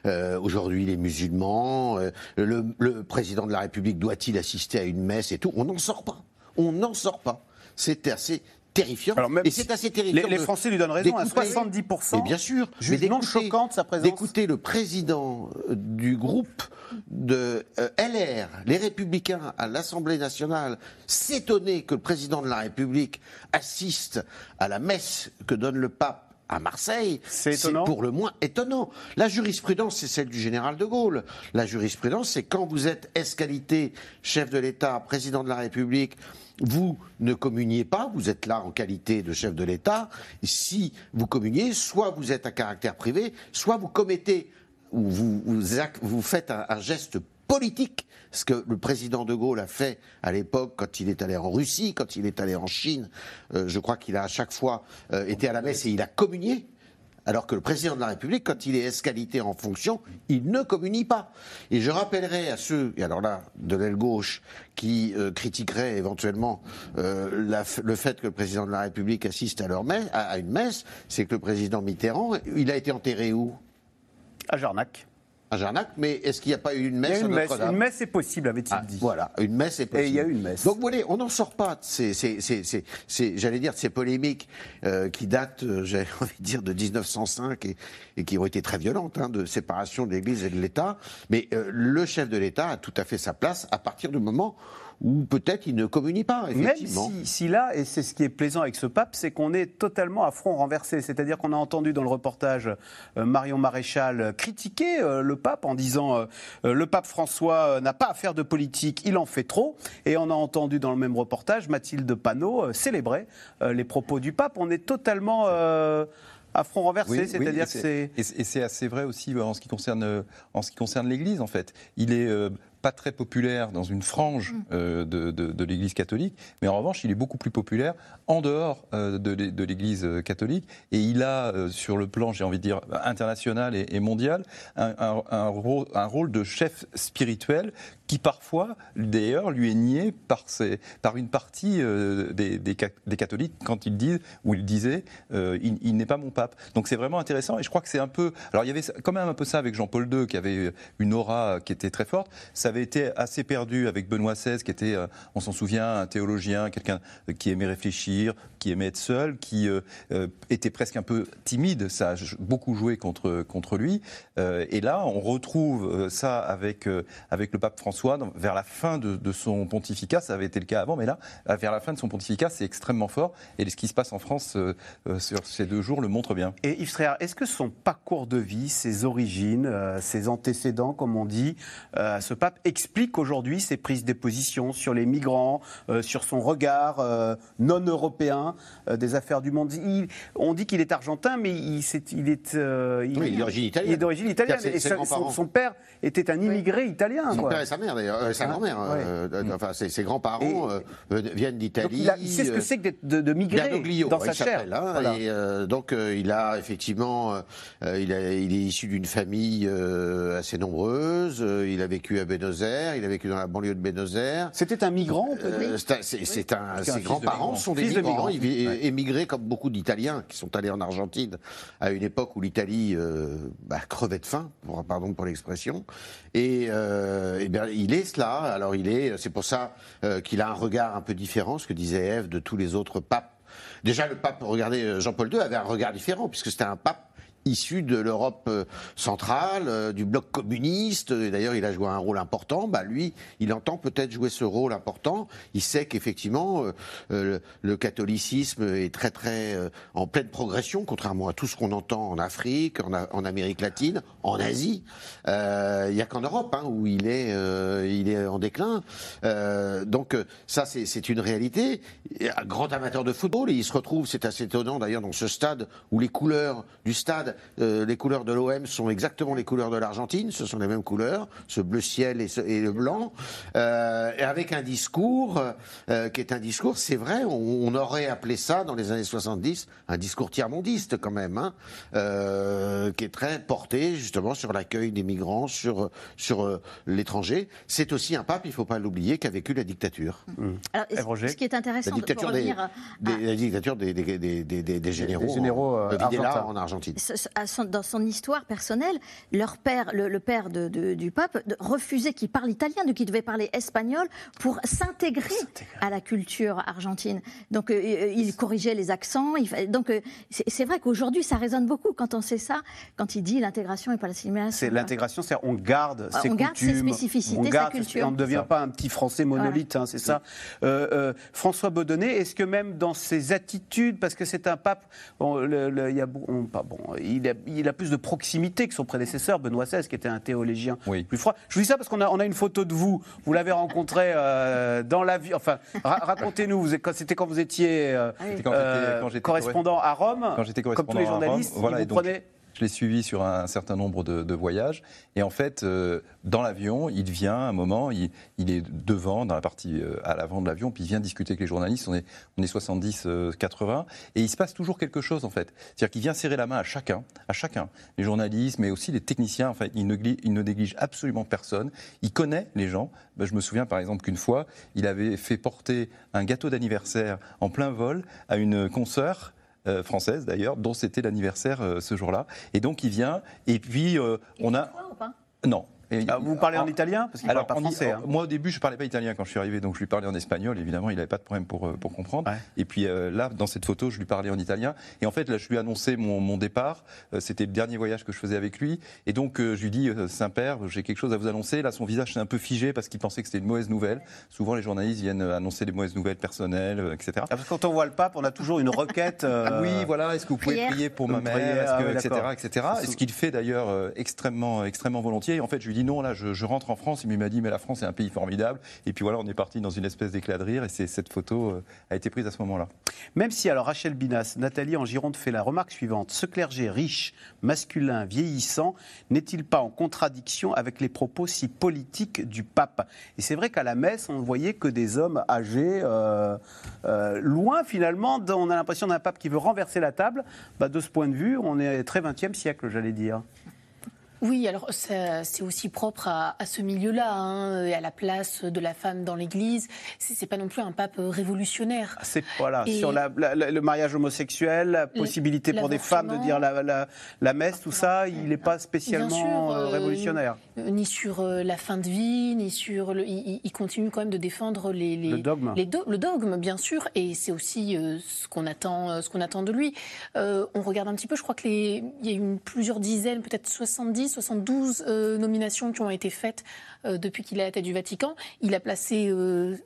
Speaker 2: euh, aujourd'hui les musulmans, euh, le, président de la République doit-il assister à une messe et tout? On n'en sort pas. On n'en sort pas. C'est assez terrifiant. et c'est assez terrifiant.
Speaker 1: Les, Français lui donnent raison à 70%.
Speaker 2: Mais bien sûr.
Speaker 1: Mais choquante sa présence.
Speaker 2: D'écouter le président euh, du groupe de LR, les Républicains à l'Assemblée nationale, s'étonner que le président de la République assiste à la messe que donne le pape à Marseille, c'est pour le moins étonnant. La jurisprudence, c'est celle du général de Gaulle. La jurisprudence, c'est quand vous êtes escalité chef de l'État, président de la République, vous ne communiez pas, vous êtes là en qualité de chef de l'État. Si vous communiez, soit vous êtes à caractère privé, soit vous commettez où vous, vous, ac- vous faites un, un geste politique, ce que le président de Gaulle a fait à l'époque quand il est allé en Russie, quand il est allé en Chine. Euh, je crois qu'il a à chaque fois euh, été à la messe et il a communié. Alors que le président de la République, quand il est escalité en fonction, il ne communie pas. Et je rappellerai à ceux, et alors là, de l'aile gauche, qui euh, critiqueraient éventuellement le fait que le président de la République assiste à, à une messe, c'est que le président Mitterrand, il a été enterré où?
Speaker 1: À Jarnac.
Speaker 2: À Jarnac, mais est-ce qu'il n'y a pas eu une
Speaker 1: Il y
Speaker 2: messe à
Speaker 1: une messe, une messe est possible, avait-il
Speaker 2: Ah,
Speaker 1: dit.
Speaker 2: Voilà, une messe est possible.
Speaker 1: Et il y a eu une messe.
Speaker 2: Donc, vous voyez, on n'en sort pas de ces, ces- ces- j'allais dire, de ces polémiques euh, qui datent, euh, j'avais envie de dire, de 1905 et, et qui ont été très violentes, hein, de séparation de l'Église et de l'État. Mais euh, le chef de l'État a tout à fait sa place à partir du moment où peut-être il ne communie pas,
Speaker 1: Même
Speaker 2: effectivement.
Speaker 1: si, si là, et c'est ce qui est plaisant avec ce pape, c'est qu'on est totalement à front renversé. C'est-à-dire qu'on a entendu dans le reportage euh, Marion Maréchal critiquer euh, le pape en disant euh, euh, le pape François euh, n'a pas à faire de politique, il en fait trop. Et on a entendu dans le même reportage Mathilde Panot euh, célébrer euh, les propos du pape. On est totalement euh, à front renversé.
Speaker 4: Oui,
Speaker 1: C'est-à-dire
Speaker 4: c'est-. Et c'est assez vrai aussi euh, en ce qui concerne, euh, en ce qui concerne l'Église, en fait. Il est euh, pas très populaire dans une frange euh, de, de- de l'Église catholique, mais en revanche, il est beaucoup plus populaire en dehors euh, de de l'Église euh, catholique. Et il a, euh, sur le plan, j'ai envie de dire, international et, et mondial, un, un- un rôle, un rôle de chef spirituel qui parfois, d'ailleurs, lui est nié par, ses- par une partie euh, des, des ca- des catholiques quand ils disent, ou ils disaient, euh, il, il n'est pas mon pape. Donc c'est vraiment intéressant et je crois que c'est un peu. Alors il y avait quand même un peu ça avec Jean-Paul II qui avait une aura qui était très forte. Ça avait été assez perdu avec Benoît XVI qui était, euh, on s'en souvient, un théologien, quelqu'un qui aimait réfléchir, qui aimait être seul, qui euh, euh, était presque un peu timide. Ça a beaucoup joué contre, contre lui. Euh, et là, on retrouve euh, ça avec, euh, avec le pape François vers la fin de, de son pontificat. Ça avait été le cas avant, mais là, euh, vers la fin de son pontificat, c'est extrêmement fort. Et ce qui se passe en France euh, euh, sur ces deux jours le montre bien.
Speaker 1: Et Yves Tréhard, est-ce que son parcours de vie, ses origines, euh, ses antécédents, comme on dit, euh, ce pape explique aujourd'hui ses prises de position sur les migrants, euh, sur son regard euh, non européen euh, des affaires du monde Il- On dit qu'il est argentin, mais il, c'est- il est,
Speaker 2: Oui, il est d'origine italienne.
Speaker 1: Il est d'origine italienne. Et sa- son, son père était un immigré italien.
Speaker 2: Son
Speaker 1: quoi.
Speaker 2: père et sa mère d'ailleurs, sa
Speaker 1: Hein
Speaker 2: grand-mère.
Speaker 1: Ouais.
Speaker 2: enfin, ses, ses grands-parents viennent d'Italie.
Speaker 1: il, sait ce que c'est que d'être- de, de migrer dans sa chair.
Speaker 2: hein,
Speaker 1: Voilà.
Speaker 2: et, donc il a effectivement, il, a- il est issu d'une famille assez nombreuse. il a vécu à Buenos Aires, il a vécu dans la banlieue de Buenos Aires.
Speaker 1: C'était un migrant, on peut dire
Speaker 2: Euh, c'est un- ses grands-parents sont des
Speaker 1: Fils de
Speaker 2: migrants.
Speaker 1: Ouais.
Speaker 2: émigrés comme beaucoup d'Italiens qui sont allés en Argentine à une époque où l'Italie euh, bah, crevait de faim, pour, pardon pour l'expression. Et, euh, eh bien, il est cela. Alors il est, c'est pour ça euh, qu'il a un regard un peu différent, ce que disait Ève, de tous les autres papes. Déjà, le pape, regardez, Jean-Paul II avait un regard différent, puisque c'était un pape issu de l'Europe euh, centrale, euh, du bloc communiste, et d'ailleurs il a joué un rôle important, bah lui, il entend peut-être jouer ce rôle important, il sait qu'effectivement euh, le, catholicisme est très très en pleine progression, contrairement à tout ce qu'on entend en Afrique, en, Amérique latine, en Asie, il n'y a qu'en Europe hein, où il est, il est en déclin, donc ça c'est une réalité, un grand amateur de football, et il se retrouve, c'est assez étonnant d'ailleurs dans ce stade où les couleurs du stade, euh, les couleurs de l'OM sont exactement les couleurs de l'Argentine, ce sont les mêmes couleurs, ce bleu ciel et, ce- et le blanc, euh, et avec un discours euh, qui est un discours, c'est vrai, on, on aurait appelé ça dans les années 70 un discours tiers-mondiste quand même, hein, euh, qui est très porté justement sur l'accueil des migrants, sur, sur euh, l'étranger. C'est aussi un pape, il ne faut pas l'oublier, qui a vécu la dictature.
Speaker 3: Alors, et
Speaker 1: Eh, Roger
Speaker 3: ce qui est intéressant,
Speaker 2: La
Speaker 3: de-
Speaker 2: dictature
Speaker 3: pour
Speaker 2: des,
Speaker 3: revenir à-
Speaker 2: des- la dictature des, des, des, des- des- des généraux,
Speaker 1: Des généraux,
Speaker 2: en-
Speaker 1: euh,
Speaker 2: Videla en Argentine.
Speaker 3: Ce- à son- dans son histoire personnelle, leur père, le, le père de- de- du pape, de- refusait qu'il parle italien, donc il devait parler espagnol pour s'intégrer à la culture argentine. Donc euh, euh, il corrigeait les accents. il donc euh, c'est vrai qu'aujourd'hui ça résonne beaucoup quand on sait ça, quand il dit l'intégration et pas l'assimilation.
Speaker 1: C'est l'intégration, c'est on garde
Speaker 3: Ouais,
Speaker 1: ses
Speaker 3: on garde ses spécificités,
Speaker 1: on
Speaker 3: sa
Speaker 1: garde
Speaker 3: culture.
Speaker 1: on ne devient pas un petit Français monolithe, hein, c'est ça. Euh, euh, François Baudonnet, est-ce que même dans ses attitudes, parce que c'est un pape, bon, le- le- il, y a, on- pas bon, il, a, il a plus de proximité que son prédécesseur Benoît XVI, qui était un théologien plus froid. Je vous dis ça parce qu'on a, on a une photo de vous. Vous l'avez rencontré euh, dans la vie. Enfin, ra- racontez-nous. C'était quand vous étiez euh,
Speaker 4: quand
Speaker 1: euh,
Speaker 4: quand
Speaker 1: correspondant à Rome,
Speaker 4: Quand j'étais
Speaker 1: comme tous
Speaker 4: correspondant
Speaker 1: les
Speaker 4: à Rome,
Speaker 1: journalistes.
Speaker 4: voilà, et
Speaker 1: vous
Speaker 4: donc,
Speaker 1: prenait
Speaker 4: Je l'ai suivi sur un certain nombre de, voyages. Et en fait, euh, dans l'avion, il vient un moment, il, est devant, dans la partie euh, à l'avant de l'avion, puis il vient discuter avec les journalistes. On est, on est 70, 80. Et il se passe toujours quelque chose, en fait. C'est-à-dire qu'il vient serrer la main à chacun, à chacun. Les journalistes, mais aussi les techniciens. En fait, il ne, il ne néglige absolument personne. Il connaît les gens. Ben, je me souviens, par exemple, qu'une fois, il avait fait porter un gâteau d'anniversaire en plein vol à une consoeur euh, française d'ailleurs, dont c'était l'anniversaire euh, ce jour-là. Et donc il vient, et puis euh, on a... Non,
Speaker 1: ah, vous parlez en, italien Parce
Speaker 4: parle pas français. Hein. Moi, au début, je ne parlais pas italien quand je suis arrivé, donc je lui parlais en espagnol. Évidemment, il n'avait pas de problème pour, euh, pour comprendre. Et puis euh, là, dans cette photo, je lui parlais en italien. Et en fait, là, je lui ai annoncé mon, mon départ. Euh, c'était le dernier voyage que je faisais avec lui. Et donc, je lui dis, Saint-Père, j'ai quelque chose à vous annoncer. Là, son visage s'est un peu figé parce qu'il pensait que c'était une mauvaise nouvelle. Souvent, les journalistes viennent annoncer des mauvaises nouvelles personnelles, etc. Ah,
Speaker 1: parce que quand on voit le pape, on a toujours une requête.
Speaker 4: oui, voilà. Est-ce que vous pouvez prier pour ma mère, etc., etc. Et ce qu'il fait d'ailleurs extrêmement, extrêmement volontiers. Et en fait, je lui dis non, là, je, je rentre en France, il m'a dit mais la France est un pays formidable. Et puis voilà, on est parti dans une espèce d'éclat de rire et cette photo euh, a été prise à ce moment-là.
Speaker 1: Même si alors Rachel Binas, Nathalie en Gironde fait la remarque suivante ce clergé riche, masculin, vieillissant n'est-il pas en contradiction avec les propos si politiques du pape? Et c'est vrai qu'à la messe, on ne voyait que des hommes âgés, euh, euh, loin finalement. On a l'impression d'un pape qui veut renverser la table. Bah, de ce point de vue, on est très 20e siècle, j'allais dire.
Speaker 5: Oui, alors c'est aussi propre à, ce milieu-là, hein, et à la place de la femme dans l'Église. C'est pas non plus un pape révolutionnaire.
Speaker 1: Ah, c'est voilà sur le mariage homosexuel, la possibilité pour des femmes de dire la, messe, tout ça, il n'est pas spécialement euh, euh, révolutionnaire.
Speaker 5: ni sur euh, la fin de vie, ni sur le, il, continue quand même de défendre les,
Speaker 1: le dogme,
Speaker 5: le dogme bien sûr, et c'est aussi ce qu'on attend, ce qu'on attend de lui. on regarde un petit peu, je crois que il y a eu plusieurs dizaines, peut-être 70 72 euh, nominations qui ont été faites euh, depuis qu'il est à la tête du Vatican. Il a placé euh,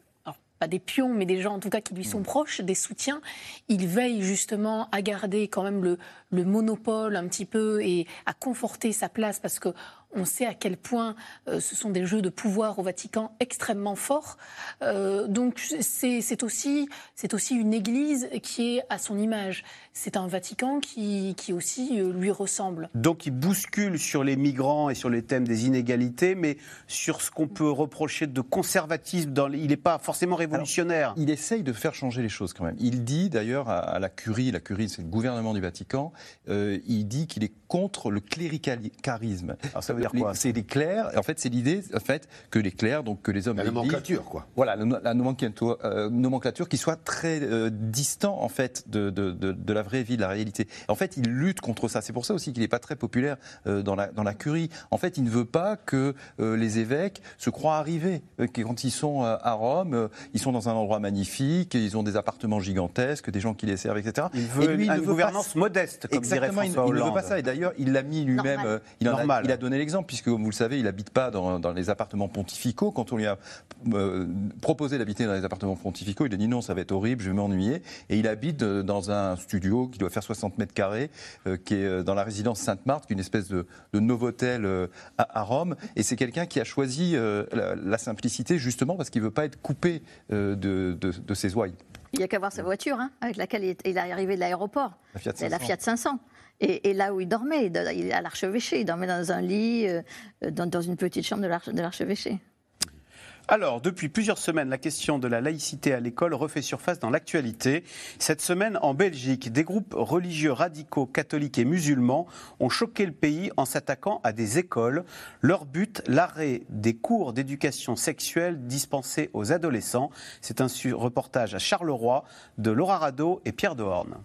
Speaker 5: pas des pions, mais des gens en tout cas qui lui sont proches, des soutiens. Il veille justement à garder quand même le, le monopole un petit peu et à conforter sa place parce que on sait à quel point euh, ce sont des jeux de pouvoir au Vatican extrêmement forts. Euh, donc c'est aussi, aussi une Église qui est à son image. C'est un Vatican qui, qui aussi euh, lui ressemble.
Speaker 1: Donc il bouscule sur les migrants et sur les thèmes des inégalités, mais sur ce qu'on peut reprocher de conservatisme, dans, il n'est pas forcément révolutionnaire.
Speaker 4: il essaye de faire changer les choses quand même. Il dit d'ailleurs à, la Curie, la Curie c'est le gouvernement du Vatican, il dit qu'il est contre le cléricalisme.
Speaker 1: Alors ça veut dire quoi
Speaker 4: C'est les clercs. En fait, c'est l'idée en fait que les clers, donc que les hommes.
Speaker 2: La nomenclature, quoi.
Speaker 4: Voilà, la nomenclature, euh, nomenclature qui soit très euh, distant en fait de, de, de, la vraie vie, de la réalité. En fait, il lutte contre ça. C'est pour ça aussi qu'il n'est pas très populaire euh, dans la dans la curie. En fait, il ne veut pas que les évêques se croient arrivés. quand ils sont à Rome, ils sont dans un endroit magnifique, ils ont des appartements gigantesques, des gens qui les servent, etc.
Speaker 1: Il veut et lui, une gouvernance modeste, comme
Speaker 4: Exactement,
Speaker 1: dirait François
Speaker 4: il, il ne veut pas ça. Et d'ailleurs, il l'a mis lui-même. Euh, il, a, il a donné l'exemple, puisque, comme vous le savez, il n'habite pas dans, les appartements pontificaux. Quand on lui a euh, proposé d'habiter dans les appartements pontificaux, il a dit non, ça va être horrible, je vais m'ennuyer. Et il habite euh, dans un studio qui doit faire 60 mètres carrés, qui est dans la résidence Sainte-Marthe, une espèce de, de Novotel à, Rome. Et c'est quelqu'un qui a choisi la, simplicité, justement, parce qu'il ne veut pas être coupé de, de, ses ouailles.
Speaker 3: Il n'y a qu'à voir sa voiture, hein, avec laquelle il est arrivé de l'aéroport. C'est la Fiat 500. Et, là où il dormait, à l'archevêché, il dormait dans un lit, euh, dans, une petite chambre de l'archevêché.
Speaker 1: Alors, depuis plusieurs semaines, la question de la laïcité à l'école refait surface dans l'actualité. Cette semaine, en Belgique, des groupes religieux radicaux, catholiques et musulmans ont choqué le pays en s'attaquant à des écoles. Leur but, l'arrêt des cours d'éducation sexuelle dispensés aux adolescents. C'est un reportage à Charleroi de Laura Rado et Pierre Dehorne.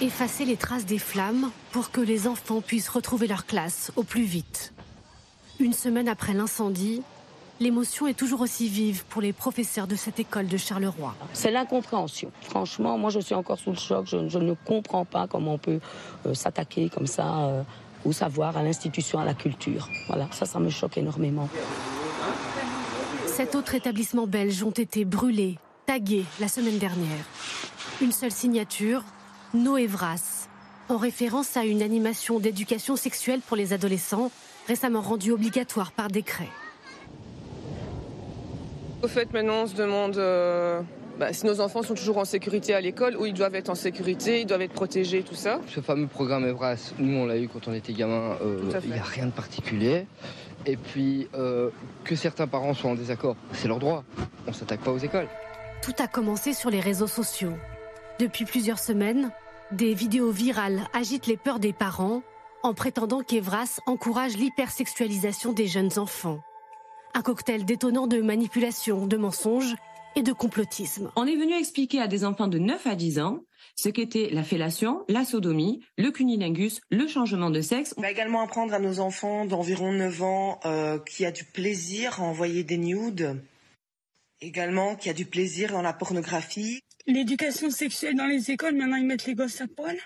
Speaker 14: Effacer les traces des flammes pour que les enfants puissent retrouver leur classe au plus vite. Une semaine après l'incendie, l'émotion est toujours aussi vive pour les professeurs de cette école de Charleroi.
Speaker 15: C'est l'incompréhension. Franchement, moi je suis encore sous le choc. Je, ne comprends pas comment on peut euh, s'attaquer comme ça euh, au savoir, à l'institution, à la culture. Voilà, ça, ça me choque énormément.
Speaker 14: Sept autres établissements belges ont été brûlés, tagués la semaine dernière. Une seule signature, Noévras, en référence à une animation d'éducation sexuelle pour les adolescents récemment rendue obligatoire par décret.
Speaker 16: Au fait, maintenant, on se demande euh,
Speaker 10: bah, si nos enfants sont toujours en sécurité à l'école, où ils doivent être en sécurité, ils doivent être protégés, tout ça.
Speaker 16: Ce fameux programme Evras, nous on l'a eu quand on était gamin, euh, il n'y a rien de particulier. Et puis, euh, que certains parents soient en désaccord, c'est leur droit. On ne s'attaque pas aux écoles.
Speaker 14: Tout a commencé sur les réseaux sociaux. Depuis plusieurs semaines, des vidéos virales agitent les peurs des parents en prétendant qu'Evras encourage l'hypersexualisation des jeunes enfants. Un cocktail détonnant de manipulation, de mensonges et de complotisme.
Speaker 17: On est venu expliquer à des enfants de 9 à 10 ans ce qu'était la fellation, la sodomie, le cunilingus, le changement de sexe.
Speaker 18: On va également apprendre à nos enfants d'environ 9 ans euh, qu'il y a du plaisir à envoyer des nudes, également qu'il y a du plaisir dans la pornographie.
Speaker 19: L'éducation sexuelle dans les écoles, maintenant ils mettent les gosses à poil.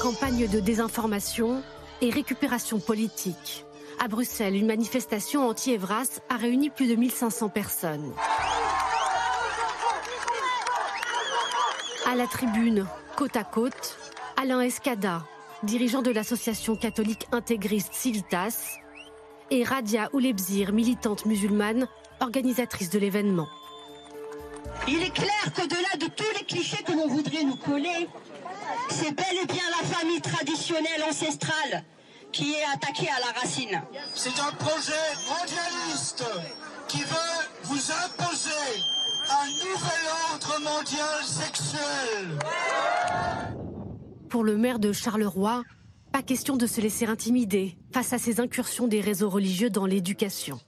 Speaker 14: Campagne de désinformation et récupération politique. À Bruxelles, une manifestation anti-Evras a réuni plus de 1500 personnes. À la tribune, côte à côte, Alain Escada, dirigeant de l'association catholique intégriste Civitas, et Radia Oulebzir, militante musulmane, organisatrice de l'événement.
Speaker 20: Il est clair qu'au-delà de tous les clichés que l'on voudrait nous coller, c'est bel et bien la famille traditionnelle ancestrale qui est attaquée à la racine.
Speaker 21: C'est un projet mondialiste qui veut vous imposer un nouvel ordre mondial sexuel.
Speaker 14: Pour le maire de Charleroi, pas question de se laisser intimider face à ces incursions des réseaux religieux dans l'éducation.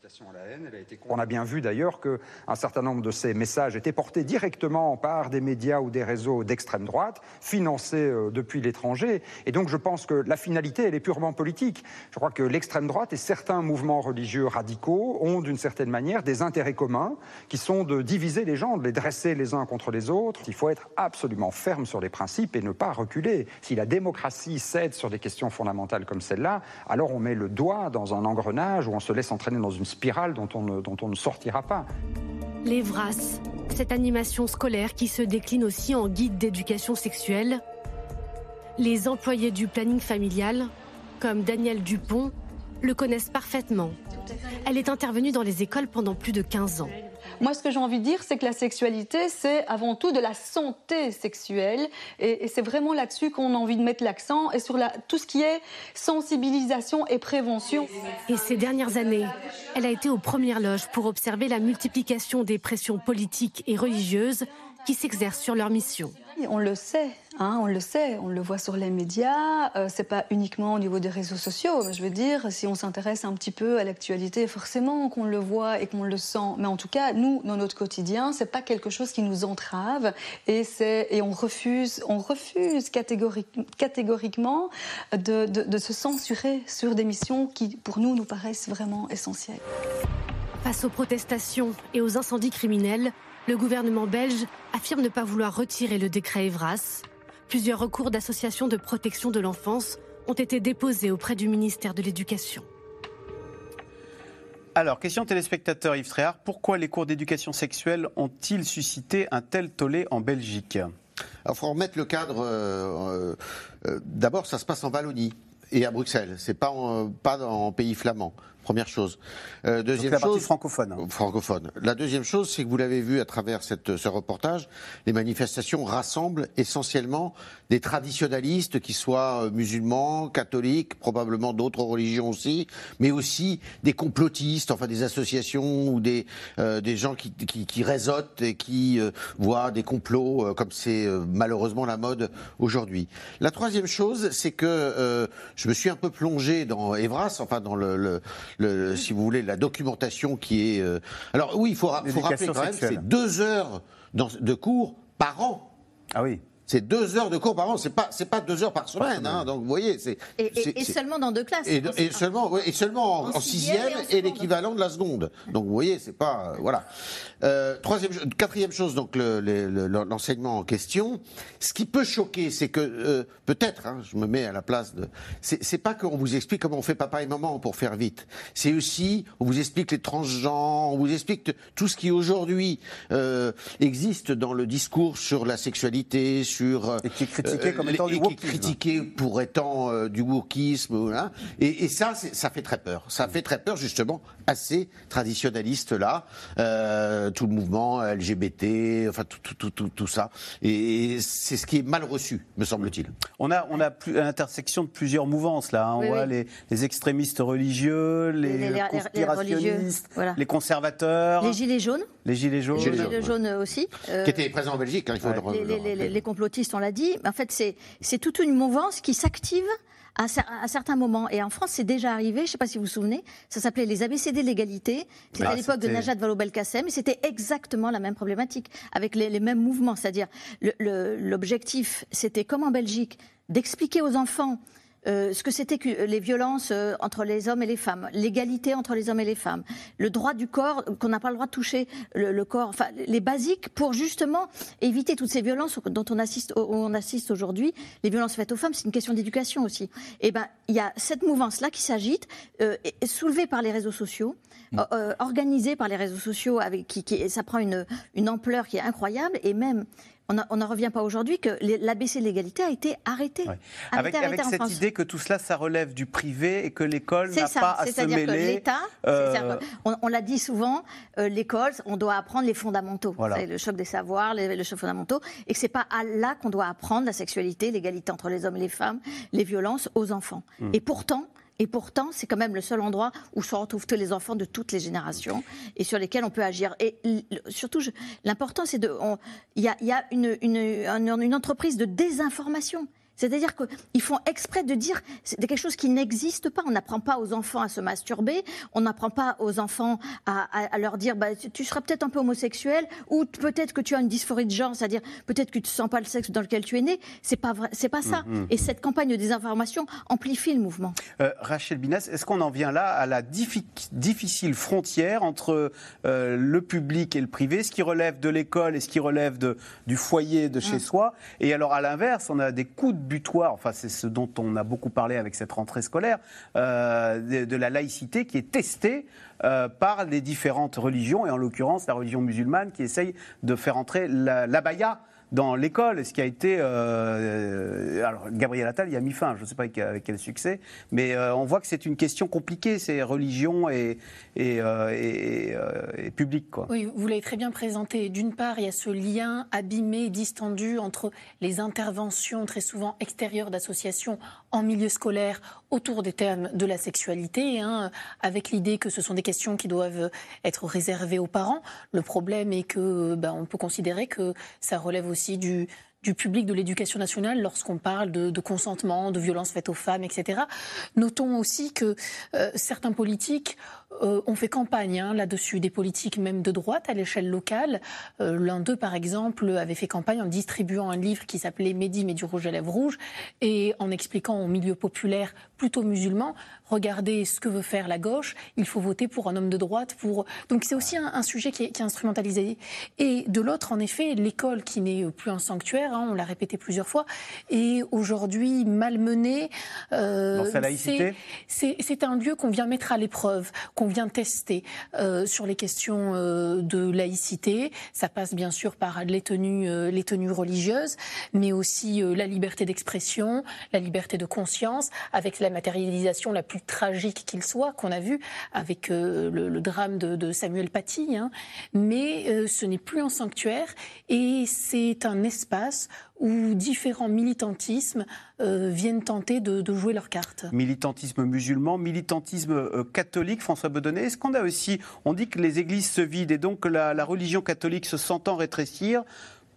Speaker 22: On a bien vu d'ailleurs qu'un certain nombre de ces messages étaient portés directement par des médias ou des réseaux d'extrême droite, financés euh, depuis l'étranger. Et donc je pense que la finalité, elle est purement politique. Je crois que l'extrême droite et certains mouvements religieux radicaux ont d'une certaine manière des intérêts communs qui sont de diviser les gens, de les dresser les uns contre les autres. Il faut être absolument ferme sur les principes et ne pas reculer. Si la démocratie cède sur des questions fondamentales comme celle-là, alors on met le doigt dans un engrenage où on se laisse entraîner dans une spirale dont on ne, dont on ne sortira pas.
Speaker 14: Les VRAS, cette animation scolaire qui se décline aussi en guide d'éducation sexuelle. Les employés du planning familial, comme Daniel Dupont, le connaissent parfaitement. Elle est intervenue dans les écoles pendant plus de 15 ans.
Speaker 23: Moi, ce que j'ai envie de dire, c'est que la sexualité, c'est avant tout de la santé sexuelle. Et, et c'est vraiment là-dessus qu'on a envie de mettre l'accent et sur la, tout ce qui est sensibilisation et prévention.
Speaker 14: Et ces dernières années, elle a été aux premières loges pour observer la multiplication des pressions politiques et religieuses qui s'exercent sur leur mission.
Speaker 23: On le sait, hein, on le sait, on le voit sur les médias. Euh, c'est pas uniquement au niveau des réseaux sociaux. Je veux dire, si on s'intéresse un petit peu à l'actualité, forcément qu'on le voit et qu'on le sent. Mais en tout cas, nous, dans notre quotidien, c'est pas quelque chose qui nous entrave et on refuse, on refuse catégorique, catégoriquement de, de, de se censurer sur des missions qui, pour nous, nous paraissent vraiment essentielles.
Speaker 14: Face aux protestations et aux incendies criminels, le gouvernement belge affirme ne pas vouloir retirer le décret Evras. Plusieurs recours d'associations de protection de l'enfance ont été déposés auprès du ministère de l'Éducation.
Speaker 1: Alors, question téléspectateur Yves Tréhard, pourquoi les cours d'éducation sexuelle ont-ils suscité un tel tollé en Belgique?
Speaker 2: Il faut remettre le cadre. euh, euh, D'abord, ça se passe en Wallonie et à Bruxelles. C'est pas en, pas en pays flamand. Première chose. Euh, deuxième
Speaker 1: la partie
Speaker 2: chose,
Speaker 1: francophone.
Speaker 2: francophone. La deuxième chose, c'est que vous l'avez vu à travers cette, ce reportage, les manifestations rassemblent essentiellement des traditionalistes, qui soient euh, musulmans, catholiques, probablement d'autres religions aussi, mais aussi des complotistes, enfin des associations ou des, euh, des gens qui, qui, qui réseautent et qui euh, voient des complots, euh, comme c'est euh, malheureusement la mode aujourd'hui. La troisième chose, c'est que euh, je me suis un peu plongé dans Evras, enfin dans le, le, le- si vous voulez, la documentation qui est. euh, Alors oui, il faut, ra- faut rappeler quand même, c'est deux heures dans- de cours par an.
Speaker 1: Ah oui.
Speaker 2: C'est deux heures de cours par an, c'est pas c'est pas deux heures par semaine, hein, donc vous voyez, c'est
Speaker 3: Et, seulement dans deux classes.
Speaker 2: et, et seulement, ouais, et seulement en,
Speaker 3: sixième
Speaker 2: sixième
Speaker 3: et en
Speaker 2: et, l'équivalent de la seconde. Donc vous voyez, c'est pas euh, voilà. Euh, troisième, quatrième chose, donc le- le- le- l'enseignement en question. Ce qui peut choquer, c'est que euh, peut-être, hein, je me mets à la place de, c'est pas qu'on vous explique comment on fait papa et maman pour faire vite. C'est aussi on vous explique les transgenres, on vous explique t- tout ce qui aujourd'hui euh, existe dans le discours sur la sexualité, sur euh,
Speaker 1: et qui est critiqué comme étant
Speaker 2: et
Speaker 1: du
Speaker 2: qui est
Speaker 1: wokisme.
Speaker 2: critiqué pour étant euh, du wokisme, voilà. et, et ça, ça fait très peur. Ça fait très peur justement à ces traditionnalistes là, euh, tout le mouvement LGBT, enfin tout, tout, tout, tout, tout ça, et c'est ce qui est mal reçu, me semble-t-il.
Speaker 1: On a, on a plus, à l'intersection de plusieurs mouvances là. hein. On
Speaker 3: Oui,
Speaker 1: voit
Speaker 3: oui.
Speaker 1: les, les extrémistes religieux, les,
Speaker 3: Les- les- les- les
Speaker 1: conspirationnistes,
Speaker 3: voilà.
Speaker 1: les conservateurs,
Speaker 3: Les gilets jaunes.
Speaker 1: les gilets jaunes.
Speaker 3: Les gilets jaunes aussi. Euh,
Speaker 2: Qui était présent en Belgique, hein, il faut le
Speaker 3: les,
Speaker 2: le
Speaker 3: les- les-
Speaker 2: rappeler.
Speaker 3: les complotistes, on l'a dit. Mais En fait, c'est toute une mouvance qui s'active à, à certains moments. Et en France, c'est déjà arrivé, je ne sais pas si vous vous souvenez, ça s'appelait les ABCD de l'égalité. C'était
Speaker 1: Ah,
Speaker 3: à l'époque de Najat Vallaud-Belkacem, et c'était exactement la même problématique, avec les, les mêmes mouvements. C'est-à-dire, l'objectif, c'était comme en Belgique, d'expliquer aux enfants euh, ce que c'était que les violences euh, entre les hommes et les femmes, l'égalité entre les hommes et les femmes, le droit du corps, qu'on n'a pas le droit de toucher le, le corps, enfin les basiques pour justement éviter toutes ces violences dont on assiste, on assiste aujourd'hui. Les violences faites aux femmes, c'est une question d'éducation aussi. Et ben il y a cette mouvance-là qui s'agite, euh, soulevée par les réseaux sociaux. euh, euh, organisée par les réseaux sociaux, avec qui, qui- ça prend une, une ampleur qui est incroyable, et même on n'en revient pas aujourd'hui que l'ABC de l'égalité a été arrêté.
Speaker 1: Avec,
Speaker 3: Arrêté,
Speaker 1: avec
Speaker 3: arrêté en
Speaker 1: cette
Speaker 3: France.
Speaker 1: idée que tout cela, ça relève du privé et que l'école n'a pas à se
Speaker 3: c'est-à-dire que l'État,
Speaker 1: euh,
Speaker 3: on, on l'a dit souvent, euh, l'école, on doit apprendre les fondamentaux,
Speaker 1: Voilà.
Speaker 3: Le choc des savoirs, les, le choc fondamentaux, et que c'est pas à là qu'on doit apprendre la sexualité, l'égalité entre les hommes et les femmes, les violences aux enfants.
Speaker 1: Mm.
Speaker 3: Et pourtant. Et pourtant, c'est quand même le seul endroit où se retrouvent tous les enfants de toutes les générations et sur lesquels on peut agir. Et surtout, l'important, c'est de. Il y a, y a une entreprise de désinformation. C'est-à-dire qu'ils font exprès de dire quelque chose qui n'existe pas. On n'apprend pas aux enfants à se masturber, on n'apprend pas aux enfants à, à- à leur dire bah, tu- seras peut-être un peu homosexuel ou peut-être que tu as une dysphorie de genre, c'est-à-dire peut-être que tu ne sens pas le sexe dans lequel tu es né. C'est pas vrai, c'est pas ça.
Speaker 1: Mhm.
Speaker 3: Et cette campagne de désinformation amplifie le mouvement.
Speaker 1: Euh, Rachel Binas, est-ce qu'on en vient là à la diffi- difficile frontière entre euh, le public et le privé, ce qui relève de l'école et ce qui relève de, du foyer de chez soi? Et alors, à l'inverse, on a des coups de enfin, c'est ce dont on a beaucoup parlé avec cette rentrée scolaire, euh, de, la laïcité qui est testée euh, par les différentes religions, et en l'occurrence la religion musulmane qui essaye de faire entrer la- l'abaya dans l'école, ce qui a été... euh, alors, Gabriel Attal y a mis fin, je ne sais pas avec, quel succès, mais euh, on voit que c'est une question compliquée, ces religions et, et, euh, et, et public, quoi.
Speaker 5: Oui, vous l'avez très bien présenté. D'une part, il y a ce lien abîmé, distendu entre les interventions très souvent extérieures d'associations en milieu scolaire autour des thèmes de la sexualité, hein, avec l'idée que ce sont des questions qui doivent être réservées aux parents. Le problème est que ben, on peut considérer que ça relève aussi du du public de l'éducation nationale lorsqu'on parle de, de consentement, de violences faites aux femmes, etc. Notons aussi que euh, certains politiques euh, ont fait campagne hein, là-dessus, des politiques même de droite à l'échelle locale. Euh, L'un d'eux, par exemple, avait fait campagne en distribuant un livre qui s'appelait Mehdi, mais du rouge à lèvres rouge, et en expliquant au milieu populaire, plutôt musulman, regardez ce que veut faire la gauche, il faut voter pour un homme de droite. Pour... Donc c'est aussi un, un sujet qui est, qui est instrumentalisé. Et de l'autre, en effet, l'école qui n'est plus un sanctuaire, hein, on l'a répété plusieurs fois, est aujourd'hui malmenée. euh,
Speaker 1: Dans sa laïcité?
Speaker 5: c'est un lieu qu'on vient mettre à l'épreuve, qu'on vient tester euh, sur les questions euh, de laïcité. Ça passe bien sûr par les tenues, euh, les tenues religieuses, mais aussi la liberté d'expression, la liberté de conscience, avec la matérialisation la plus tragique qu'il soit, qu'on a vu avec le, drame de, Samuel Paty. hein. Mais ce n'est plus un sanctuaire et c'est un espace où différents militantismes euh, viennent tenter de, de jouer leurs cartes.
Speaker 1: Militantisme musulman, militantisme euh, catholique, François Bedonnet. Est-ce qu'on a aussi, on dit que les églises se vident et donc que la, la religion catholique se sentant rétrécir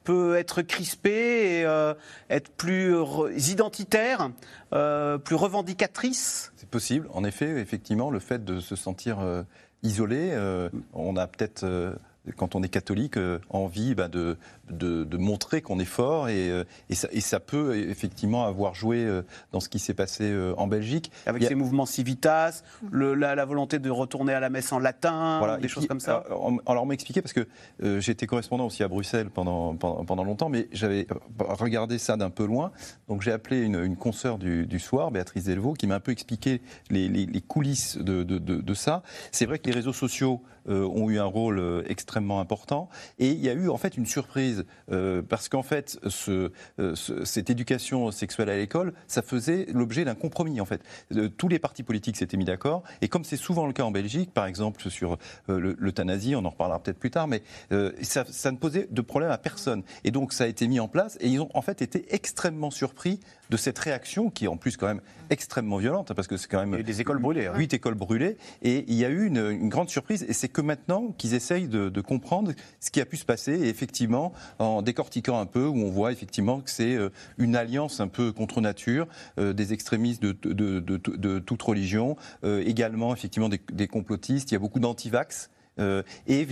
Speaker 1: peut être crispée et euh, être plus re- identitaire, euh, plus revendicatrice?
Speaker 4: C'est possible, en effet, effectivement, le fait de se sentir euh, isolé, euh, on a peut-être, euh, quand on est catholique, euh, envie bah, de, de, de montrer qu'on est fort et, euh, et, ça, et ça peut effectivement avoir joué euh, dans ce qui s'est passé euh, en Belgique.
Speaker 1: avec
Speaker 4: a-
Speaker 1: ces mouvements civitas, le- la, la volonté de retourner à la messe en latin,
Speaker 4: Voilà,
Speaker 1: des
Speaker 4: et
Speaker 1: choses
Speaker 4: puis,
Speaker 1: comme ça.
Speaker 4: Alors, on- alors, on m'expliquait, parce que euh, j'étais correspondant aussi à Bruxelles pendant, pendant, pendant longtemps, mais j'avais euh, regardé ça d'un peu loin. Donc j'ai appelé une, une consoeur du, du soir, Béatrice Delvaux, qui m'a un peu expliqué les, les- les coulisses de, de- ça. C'est vrai que les réseaux sociaux euh, ont eu un rôle euh, extrêmement important. Et il y a eu en fait une surprise, euh, parce qu'en fait, ce, euh, ce- cette éducation sexuelle à l'école, ça faisait l'objet d'un compromis en fait. Euh, tous les partis politiques s'étaient mis d'accord, et comme c'est souvent le cas en Belgique, par exemple sur euh, le- l'euthanasie, on en reparlera peut-être plus tard, mais euh, ça ne posait de problème à personne. Et donc ça a été mis en place, et ils ont en fait été extrêmement surpris de cette réaction qui est en plus quand même extrêmement violente, hein, parce que c'est quand même...
Speaker 1: des écoles brûlées. hein.
Speaker 4: Huit écoles brûlées. Et il y a eu une, une grande surprise. Et c'est que maintenant qu'ils essayent de, de comprendre ce qui a pu se passer. Et effectivement, en décortiquant un peu, où on voit effectivement que c'est euh, une alliance un peu contre nature, euh, des extrémistes de, de, de- de- de toute religion, euh, également effectivement des, des complotistes. Il y a beaucoup d'antivax. Euh, et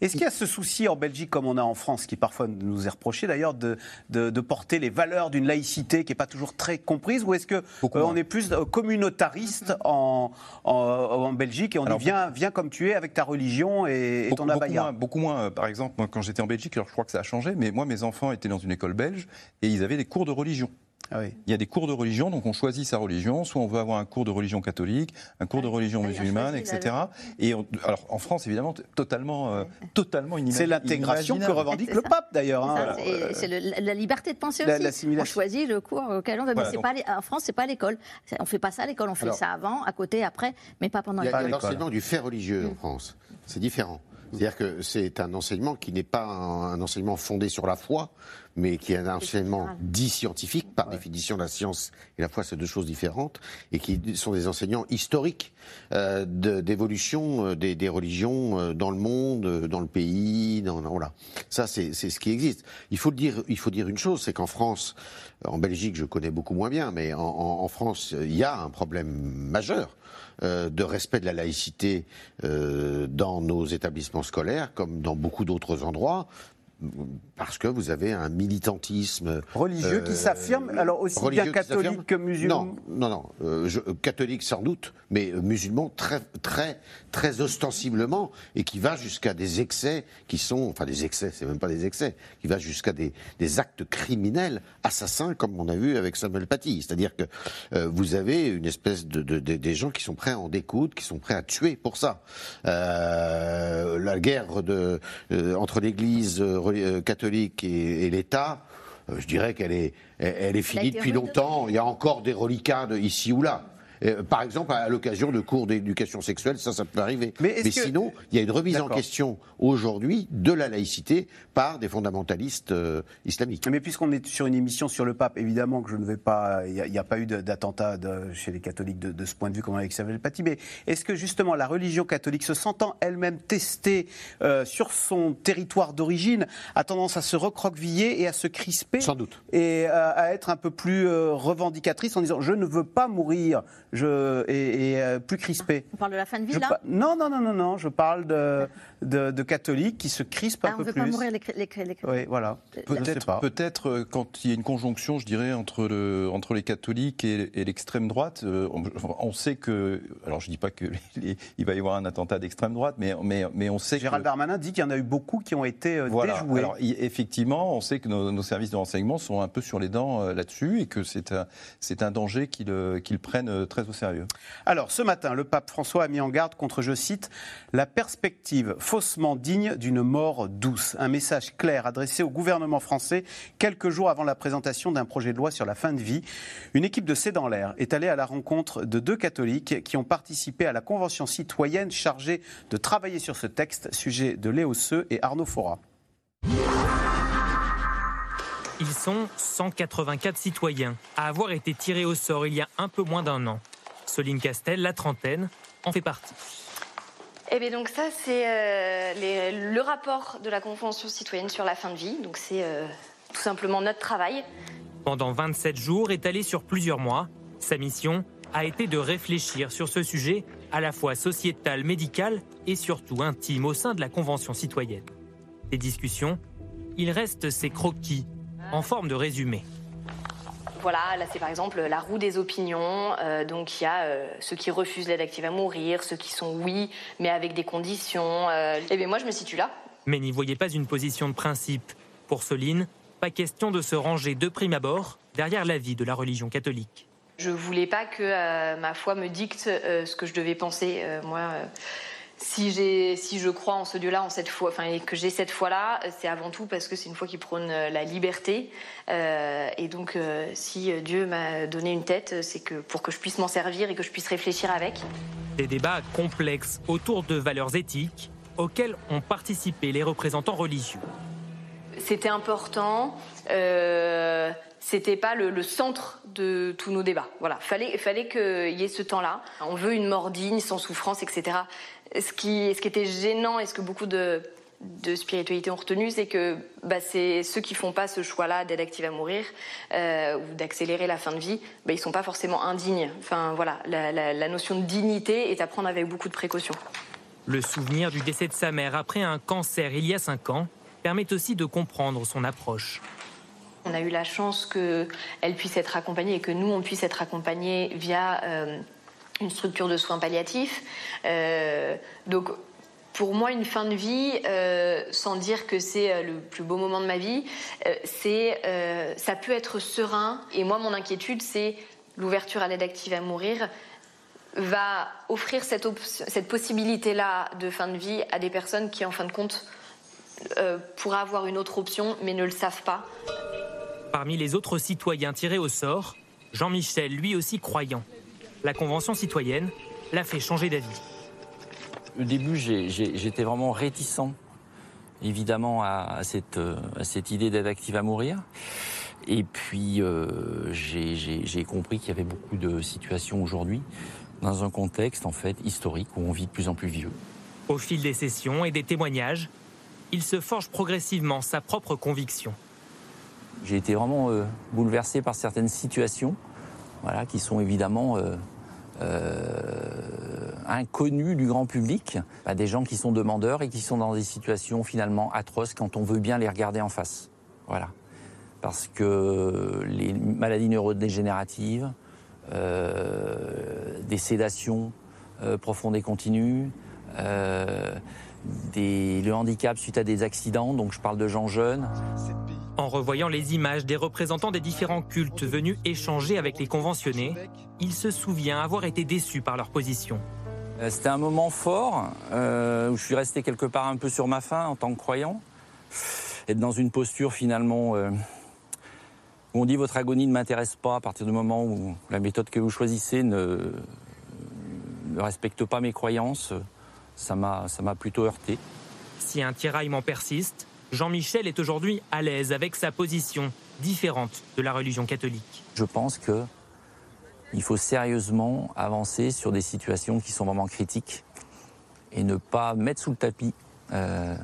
Speaker 1: Est-ce qu'il y a ce souci en Belgique, comme on a en France, qui parfois nous est reproché d'ailleurs, de, de, de porter les valeurs d'une laïcité qui n'est pas toujours très comprise Ou est-ce que euh, est plus euh, communautariste en, en, en Belgique et on
Speaker 4: Alors,
Speaker 1: dit viens, viens comme tu es avec ta religion et, et
Speaker 4: Beaucoup,
Speaker 1: ton
Speaker 4: beaucoup
Speaker 1: abaya
Speaker 4: moins, beaucoup moins. Euh, Par exemple, moi, quand j'étais en Belgique, alors je crois que ça a changé, mais moi, mes enfants étaient dans une école belge et ils avaient des cours de religion.
Speaker 1: Ah
Speaker 4: Il y a des cours de religion, donc on choisit sa religion. Soit on veut avoir un cours de religion catholique, un cours de religion musulmane, etc. Et on- alors en France, évidemment, totalement, euh, totalement inimag-
Speaker 1: C'est l'intégration que
Speaker 4: inimaginable.
Speaker 1: revendique le pape d'ailleurs. hein.
Speaker 3: C'est- le- la- liberté de penser
Speaker 1: La-
Speaker 3: aussi. On choisit le cours auquel on veut.
Speaker 4: Voilà,
Speaker 3: mais c'est
Speaker 4: donc-
Speaker 3: pas les- en France, c'est pas à l'école. On fait pas ça à l'école. On fait
Speaker 2: Alors-
Speaker 3: ça avant, à côté, après, mais pas pendant
Speaker 2: Il y a, il y a
Speaker 3: l'école.
Speaker 2: l'enseignement du fait religieux
Speaker 3: Mm.
Speaker 2: en France. C'est différent. C'est-à-dire que c'est un enseignement qui n'est pas un, un enseignement fondé sur la foi, mais qui est un enseignement dit scientifique. Par définition, la science et la foi, c'est deux choses différentes, et qui sont des enseignants historiques euh, de- d'évolution euh, des, des religions euh, dans le monde, dans le pays. Dans, voilà. Ça, c'est ce qui existe. Il faut dire. Il faut dire une chose, c'est qu'en France, en Belgique, je connais beaucoup moins bien, mais en, en- en France, il y a un problème majeur euh, de respect de la laïcité euh, dans nos établissements scolaires, comme dans beaucoup d'autres endroits. Parce que vous avez un militantisme
Speaker 1: Religieux qui s'affirme, alors aussi bien catholique que musulman?
Speaker 2: Non, non, non. euh, je- euh, catholique sans doute, mais euh, musulman très, très, très ostensiblement et qui va jusqu'à des excès qui sont, enfin des excès, c'est même pas des excès, qui va jusqu'à des, des actes criminels, assassins, comme on a vu avec Samuel Paty. C'est-à-dire que euh, vous avez une espèce de, de- de- des gens qui sont prêts à en découdre, qui sont prêts à tuer pour ça. Euh, la guerre de, euh, entre l'Église euh, euh, catholique et, et l'État. euh, Je dirais qu'elle est, elle, elle est finie depuis longtemps. Il y a encore des reliquats de ici ou là. Euh, par exemple, à l'occasion de cours d'éducation sexuelle, ça, ça peut arriver.
Speaker 1: Mais
Speaker 2: Mais,
Speaker 1: est-ce que-
Speaker 2: sinon, il y a une remise en question aujourd'hui de la laïcité par des fondamentalistes euh, islamiques.
Speaker 1: Mais puisqu'on est sur une émission sur le pape, évidemment que je ne vais pas. Il n'y a, pas eu d'attentat chez les catholiques de, de ce point de vue, comme avec Samuel Paty. Mais est-ce que justement la religion catholique, se sentant elle-même testée euh, sur son territoire d'origine, a tendance à se recroqueviller et à se crisper
Speaker 2: Sans doute.
Speaker 1: Et à être un peu plus revendicatrice en disant je ne veux pas mourir je, et, et, euh, plus crispée
Speaker 3: On parle de la fin de vie,
Speaker 1: Je
Speaker 3: là
Speaker 1: Non, non, non, non, non. Je parle de, de, de catholiques qui se crispent
Speaker 3: Ah,
Speaker 1: un
Speaker 3: On
Speaker 1: peu
Speaker 3: ne veut
Speaker 1: plus.
Speaker 3: pas mourir les, les, les-
Speaker 1: Oui, voilà. Sais
Speaker 4: Peut-être, peut-être euh, quand il y a une conjonction, je dirais, entre, le, entre les catholiques et, et l'extrême droite, euh, on, on sait que, alors je dis pas que les- il va y avoir un attentat d'extrême droite, mais, mais, mais on sait
Speaker 1: Gérald
Speaker 4: que
Speaker 1: Darmanin dit qu'il y en a eu beaucoup qui ont été euh,
Speaker 4: voilà.
Speaker 1: déjoués.
Speaker 4: Alors, effectivement, on sait que nos, nos services de renseignement sont un peu sur les dents euh, là-dessus et que c'est un, c'est un danger qu'ils euh, qu'ils prennent euh, très au sérieux.
Speaker 1: Alors, ce matin, le pape François a mis en garde contre, je cite, la perspective faussement digne d'une mort douce. Un message clair adressé au gouvernement français quelques jours avant la présentation d'un projet de loi sur la fin de vie. Une équipe de C'est dans l'air est allée à la rencontre de deux catholiques qui ont participé à la convention citoyenne chargée de travailler sur ce texte, sujet de Léo Seux et Arnaud Fora.
Speaker 24: Ils sont 184 citoyens à avoir été tirés au sort il y a un peu moins d'un an. Soline Castel, la trentaine, en fait partie.
Speaker 25: Eh bien donc ça c'est euh, le rapport de la Convention citoyenne sur la fin de vie. Donc c'est euh, tout simplement notre travail.
Speaker 24: Pendant 27 jours, étalé sur plusieurs mois, sa mission a été de réfléchir sur ce sujet à la fois sociétal, médical et surtout intime au sein de la Convention citoyenne. Des discussions, il reste ces croquis en forme de résumé.
Speaker 25: Voilà, là c'est par exemple la roue des opinions. Euh, donc il y a euh, ceux qui refusent l'aide active à mourir, ceux qui sont oui, mais avec des conditions. Euh, eh bien moi je me situe là.
Speaker 24: Mais n'y voyez pas une position de principe. Pour Soline, pas question de se ranger de prime abord derrière l'avis de la religion catholique.
Speaker 25: Je voulais pas que ma foi me dicte ce que je devais penser. Moi, si, j'ai, si je crois en ce Dieu-là, en cette foi, enfin, et que j'ai cette foi-là, c'est avant tout parce que c'est une foi qui prône euh, la liberté. Euh, et donc, euh, si Dieu m'a donné une tête, c'est que pour que je puisse m'en servir et que je puisse réfléchir avec.
Speaker 24: Des débats complexes autour de valeurs éthiques auxquels ont participé les représentants religieux.
Speaker 25: C'était important. Euh, c'était pas le, centre de tous nos débats. Voilà, fallait, fallait qu'il y ait ce temps-là. On veut une mort digne, sans souffrance, etc. Ce qui, ce qui était gênant et ce que beaucoup de, de spiritualité ont retenu, c'est que bah, c'est ceux qui font pas ce choix-là d'aide active à mourir euh, ou d'accélérer la fin de vie, bah, ils sont pas forcément indignes. Enfin voilà, la, la notion de dignité est à prendre avec beaucoup de précautions.
Speaker 24: Le souvenir du décès de sa mère après un cancer il y a cinq ans permet aussi de comprendre son approche.
Speaker 25: On a eu la chance qu'elle puisse être accompagnée et que nous, on puisse être accompagnés via euh, une structure de soins palliatifs. Euh, donc, pour moi, une fin de vie, euh, sans dire que c'est le plus beau moment de ma vie, c'est, ça peut être serein. Et moi, mon inquiétude, c'est l'ouverture à l'aide active à mourir va offrir cette, cette possibilité-là de fin de vie à des personnes qui, en fin de compte, pourraient avoir une autre option, mais ne le savent pas.
Speaker 24: Parmi les autres citoyens tirés au sort, Jean-Michel, lui aussi croyant. La Convention citoyenne l'a fait changer d'avis.
Speaker 26: Au début, j'étais vraiment réticent, évidemment, à, cette, idée d'aide active à mourir. Et puis, euh, j'ai compris qu'il y avait beaucoup de situations aujourd'hui dans un contexte, en fait, historique où on vit de plus en plus vieux.
Speaker 24: Au fil des sessions et des témoignages, il se forge progressivement sa propre conviction.
Speaker 26: J'ai été vraiment euh, bouleversé par certaines situations, voilà, qui sont évidemment euh, euh, inconnues du grand public. Des gens qui sont demandeurs et qui sont dans des situations finalement atroces quand on veut bien les regarder en face. Voilà. Parce que les maladies neurodégénératives, des sédations profondes et continues, le handicap suite à des accidents, donc je parle de gens jeunes.
Speaker 24: En revoyant les images des représentants des différents cultes venus échanger avec les conventionnés, il se souvient avoir été déçu par leur position.
Speaker 26: Euh, c'était un moment fort euh, où je suis resté quelque part un peu sur ma faim en tant que croyant. Être dans une posture finalement euh, où on dit votre agonie ne m'intéresse pas à partir du moment où la méthode que vous choisissez ne, ne respecte pas mes croyances ça m'a plutôt heurté.
Speaker 24: Si un tiraillement persiste, Jean-Michel est aujourd'hui à l'aise avec sa position différente de la religion catholique.
Speaker 26: Je pense que il faut sérieusement avancer sur des situations qui sont vraiment critiques et ne pas mettre sous le tapis euh,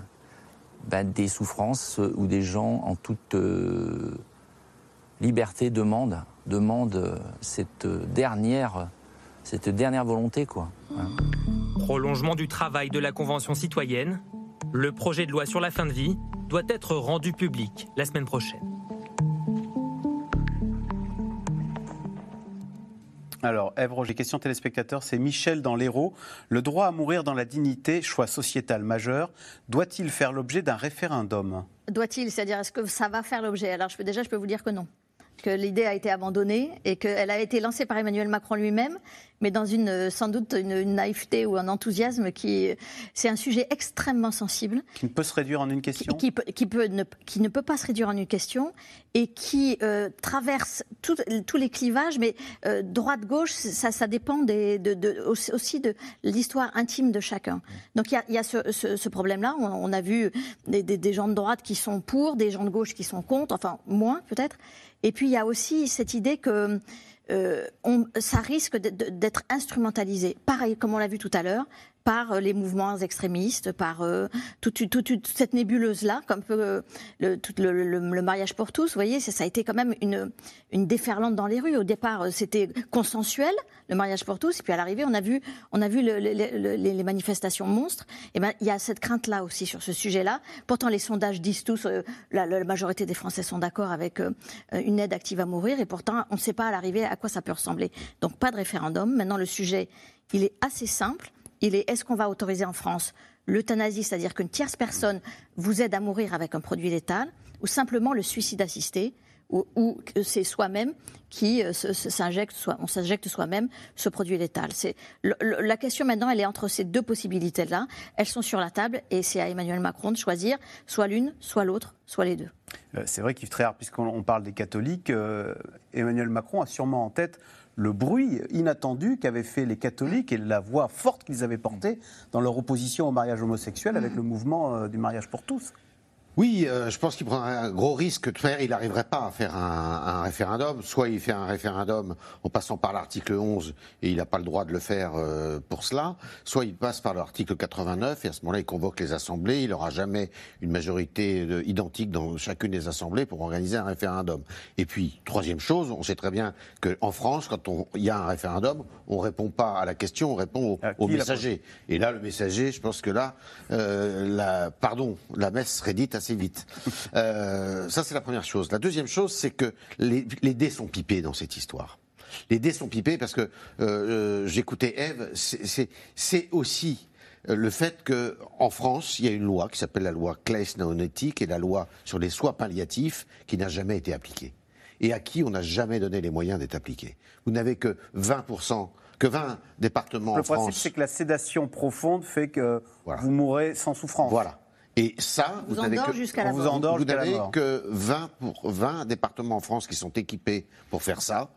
Speaker 26: ben, des souffrances où des gens en toute euh, liberté demandent, demandent cette dernière, cette dernière volonté. Quoi.
Speaker 24: Prolongement du travail de la Convention citoyenne, le projet de loi sur la fin de vie doit être rendu public la semaine prochaine.
Speaker 1: Alors, Ève Roger, question téléspectateur, c'est Michel dans l'Hérault. Le droit à mourir dans la dignité, choix sociétal majeur, doit-il faire l'objet d'un référendum?
Speaker 3: Doit-il C'est-à-dire, est-ce que ça va faire l'objet? Alors, je peux, déjà, je peux vous dire que non que l'idée a été abandonnée et qu'elle a été lancée par Emmanuel Macron lui-même, mais dans une euh, sans doute une, naïveté ou un enthousiasme qui c'est un sujet extrêmement sensible.
Speaker 1: Qui ne peut se réduire en une question.
Speaker 3: qui, qui, peut, ne, qui ne peut pas se réduire en une question et qui euh, traverse tous les clivages mais euh, droite gauche ça, ça dépend des, de, aussi de l'histoire intime de chacun. Donc il y a, y a ce, ce, problème là on, a vu des, des, des gens de droite qui sont pour des gens de gauche qui sont contre enfin moins peut-être et puis il y a aussi cette idée que euh, ça risque d'être instrumentalisé. Pareil, comme on l'a vu tout à l'heure, par euh, les mouvements extrémistes, par euh, toute, toute, cette nébuleuse-là, comme euh, le, tout le, le, mariage pour tous. Vous voyez, ça, ça, a été quand même une, une déferlante dans les rues. Au départ, c'était consensuel, le mariage pour tous, et puis à l'arrivée, on a vu, on a vu les, manifestations monstres. Et ben, il y a cette crainte-là aussi sur ce sujet-là. Pourtant, les sondages disent tous, la, la, majorité des Français sont d'accord avec une aide active à mourir, et pourtant, on ne sait pas à l'arrivée à quoi ça peut ressembler. Donc, pas de référendum. Maintenant, le sujet, il est assez simple il est est-ce qu'on va autoriser en France l'euthanasie, c'est-à-dire qu'une tierce personne vous aide à mourir avec un produit létal, ou simplement le suicide assisté, ou, que c'est soi-même qui euh, s'injecte, soi- on s'injecte soi-même ce produit létal. La question maintenant, elle est entre ces deux possibilités-là. Elles sont sur la table et c'est à Emmanuel Macron de choisir soit l'une, soit l'autre, soit les deux.
Speaker 1: Euh, C'est vrai qu'Yves Tréhard, puisqu'on on parle des catholiques, euh, Emmanuel Macron a sûrement en tête le bruit inattendu qu'avaient fait les catholiques et la voix forte qu'ils avaient portée dans leur opposition au mariage homosexuel avec le mouvement euh, du mariage pour tous.
Speaker 2: Oui, euh, je pense qu'il prend un gros risque de faire. Il n'arriverait pas à faire un, un référendum. Soit il fait un référendum en passant par l'article 11 et il n'a pas le droit de le faire euh, pour cela. Soit il passe par l'article 89 et à ce moment-là il convoque les assemblées. Il n'aura jamais une majorité euh, identique dans chacune des assemblées pour organiser un référendum. Et puis troisième chose, on sait très bien qu'en France, quand il y a un référendum, on répond pas à la question, on répond au, messager. Et là, le messager, je pense que là, euh, la, pardon, la messe serait dite assez vite. Euh, ça, c'est la première chose. La deuxième chose, c'est que les, les dés sont pipés dans cette histoire. Les dés sont pipés parce que euh, euh, j'écoutais Eve, c'est- aussi le fait que en France, il y a une loi qui s'appelle la loi Claes-Naonetti, qui est la loi sur les soins palliatifs, qui n'a jamais été appliquée et à qui on n'a jamais donné les moyens d'être appliquée. Vous n'avez que 20%, que 20 départements
Speaker 1: Le
Speaker 2: en
Speaker 1: principe,
Speaker 2: France.
Speaker 1: c'est que la sédation profonde fait que vous mourrez sans souffrance.
Speaker 2: Voilà. Et ça,
Speaker 1: vous
Speaker 2: n'avez
Speaker 1: endort
Speaker 2: que,
Speaker 1: jusqu'à vous
Speaker 2: vous
Speaker 1: jusqu'à la
Speaker 2: n'avez
Speaker 1: mort.
Speaker 2: que 20, pour, 20 départements en France qui sont équipés pour faire ça.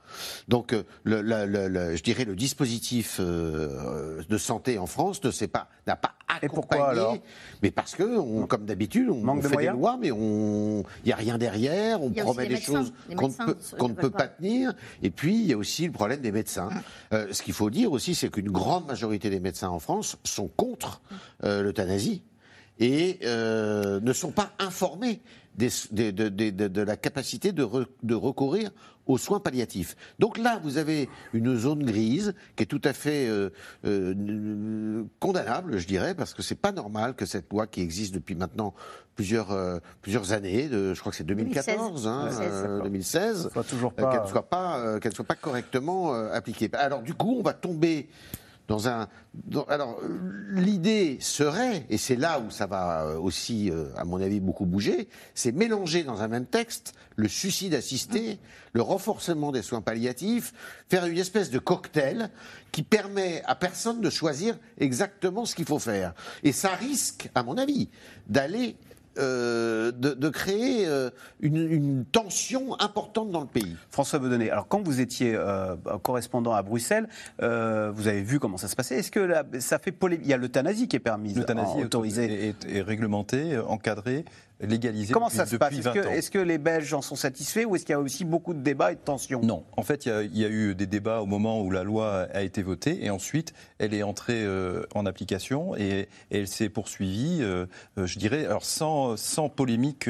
Speaker 2: Donc, euh, le, le- le- le- je dirais le dispositif euh, de santé en France ne s'est pas, n'a pas accompagné.
Speaker 1: pourquoi, alors?
Speaker 2: Mais parce que, on, comme d'habitude, on,
Speaker 1: Manque
Speaker 2: on
Speaker 1: de
Speaker 2: fait des lois, mais on, il n'y a rien derrière. On promet des
Speaker 3: médecins.
Speaker 2: choses qu'on ne peut, qu'on peut pas
Speaker 3: pas.
Speaker 2: tenir. Et puis, il y a aussi le problème des médecins. Euh, ce qu'il faut dire aussi, c'est qu'une grande majorité des médecins en France sont contre euh, l'euthanasie et euh, ne sont pas informés des- des- de, de- de- de la capacité de, re- de recourir aux soins palliatifs. Donc là, vous avez une zone grise qui est tout à fait euh, euh, condamnable, je dirais, parce que c'est pas normal que cette loi qui existe depuis maintenant plusieurs euh, plusieurs années, de, je crois que c'est 2014, hein,
Speaker 1: 2016,
Speaker 2: euh,
Speaker 1: d'accord.
Speaker 2: 2016,
Speaker 1: Soit toujours
Speaker 2: euh,
Speaker 1: pas-
Speaker 2: qu'elle ne soit pas euh, qu'elle ne soit pas correctement euh, appliquée. Alors du coup, on va tomber dans un. alors l'idée serait, et c'est là où ça va euh, aussi, euh, à mon avis, beaucoup bouger, c'est mélanger dans un même texte le suicide assisté, le renforcement des soins palliatifs, faire une espèce de cocktail qui permet à personne de choisir exactement ce qu'il faut faire. Et ça risque, à mon avis, d'aller euh, de, de créer euh, une, une tension importante dans le pays.
Speaker 1: François Bedonnet, alors quand vous étiez euh, correspondant à Bruxelles, euh, vous avez vu comment ça se passait. Est-ce que la- ça fait polémique Il y a l'euthanasie qui est permise,
Speaker 4: L'euthanasie est
Speaker 1: autorisée.
Speaker 4: est, est réglementée, encadrée, légalisée
Speaker 1: Comment
Speaker 4: depuis,
Speaker 1: ça se
Speaker 4: depuis
Speaker 1: passe? Est-ce
Speaker 4: 20
Speaker 1: que, est-ce que les Belges en sont satisfaits ou est-ce qu'il y a aussi beaucoup de débats et de tensions?
Speaker 4: Non, en fait, il y, a, il y a eu des débats au moment où la loi a été votée et ensuite elle est entrée euh, en application et, et elle s'est poursuivie, euh, euh, je dirais, alors sans, sans polémique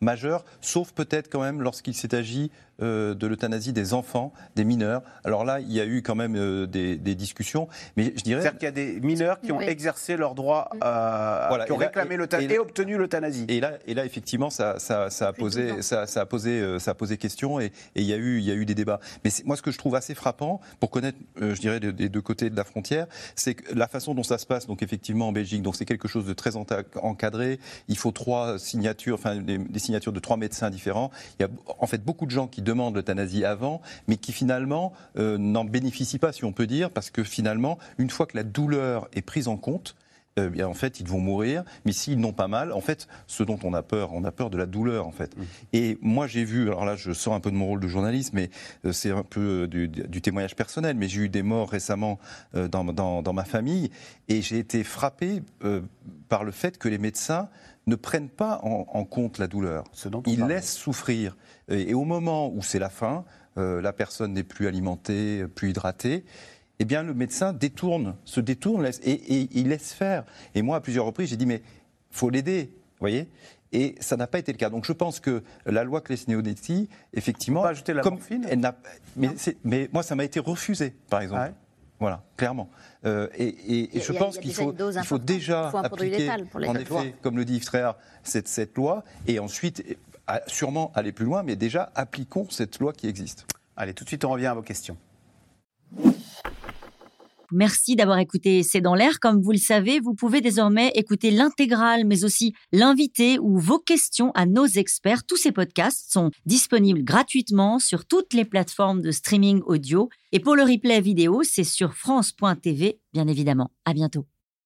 Speaker 4: majeure, sauf peut-être quand même lorsqu'il s'est agi euh, de l'euthanasie des enfants, des mineurs. Alors là, il y a eu quand même euh, des, des discussions, mais je dirais.
Speaker 1: C'est-à-dire qu'il y a des mineurs qui ont
Speaker 4: Oui.
Speaker 1: exercé leur droit, euh,
Speaker 4: Voilà,
Speaker 1: qui ont réclamé l'euthanasie
Speaker 4: et-
Speaker 1: et, obtenu l'euthanasie.
Speaker 4: Et là, et là, effectivement, ça, ça, ça a posé, ça, ça a posé, euh, ça a posé question, et et il y a eu, il y a eu des débats. Mais moi, ce que je trouve assez frappant, pour connaître, euh, je dirais, des- des deux côtés de la frontière, c'est que la façon dont ça se passe, donc effectivement en Belgique, donc c'est quelque chose de très encadré. Il faut trois signatures, enfin des, des signatures de trois médecins différents. Il y a en fait beaucoup de gens qui demandent l'euthanasie avant, mais qui finalement euh, n'en bénéficient pas, si on peut dire, parce que finalement, une fois que la douleur est prise en compte, euh, bien, en fait, ils vont mourir. Mais s'ils n'ont pas mal, en fait, ce dont on a peur, on a peur de la douleur, en fait. Et moi, j'ai vu, alors là, je sors un peu de mon rôle de journaliste, mais euh, c'est un peu du, du témoignage personnel, mais j'ai eu des morts récemment dans, dans- dans ma famille, et j'ai été frappé euh, par le fait que les médecins ne prennent pas en, en compte la douleur. Ils laissent souffrir. Et, et au moment où c'est la fin, euh, la personne n'est plus alimentée, plus hydratée, eh bien, le médecin détourne, se détourne laisse- et, et il laisse faire. Et moi, à plusieurs reprises, j'ai dit, mais faut l'aider, vous voyez et ça n'a pas été le cas. Donc je pense que la loi Claes-Neonetti, effectivement,
Speaker 1: pas ajouter la
Speaker 4: comme
Speaker 1: morphine
Speaker 4: elle n'a, mais, moi ça m'a été refusé, par exemple.
Speaker 1: Ah ouais
Speaker 4: Voilà, clairement. Euh, et, je
Speaker 3: a-
Speaker 4: pense qu'il faut, il déjà
Speaker 3: Il faut
Speaker 4: appliquer,
Speaker 3: létal pour les
Speaker 4: en effet, comme le dit Yves Tréhard, cette, cette loi, et ensuite à- sûrement aller plus loin, mais déjà appliquons cette loi qui existe.
Speaker 1: Allez, tout de suite, on revient à vos questions.
Speaker 27: Merci d'avoir écouté C'est dans l'air. Comme vous le savez, vous pouvez désormais écouter l'intégrale, mais aussi l'invité ou vos questions à nos experts. Tous ces podcasts sont disponibles gratuitement sur toutes les plateformes de streaming audio. Et pour le replay vidéo, c'est sur France.tv, bien évidemment. À bientôt.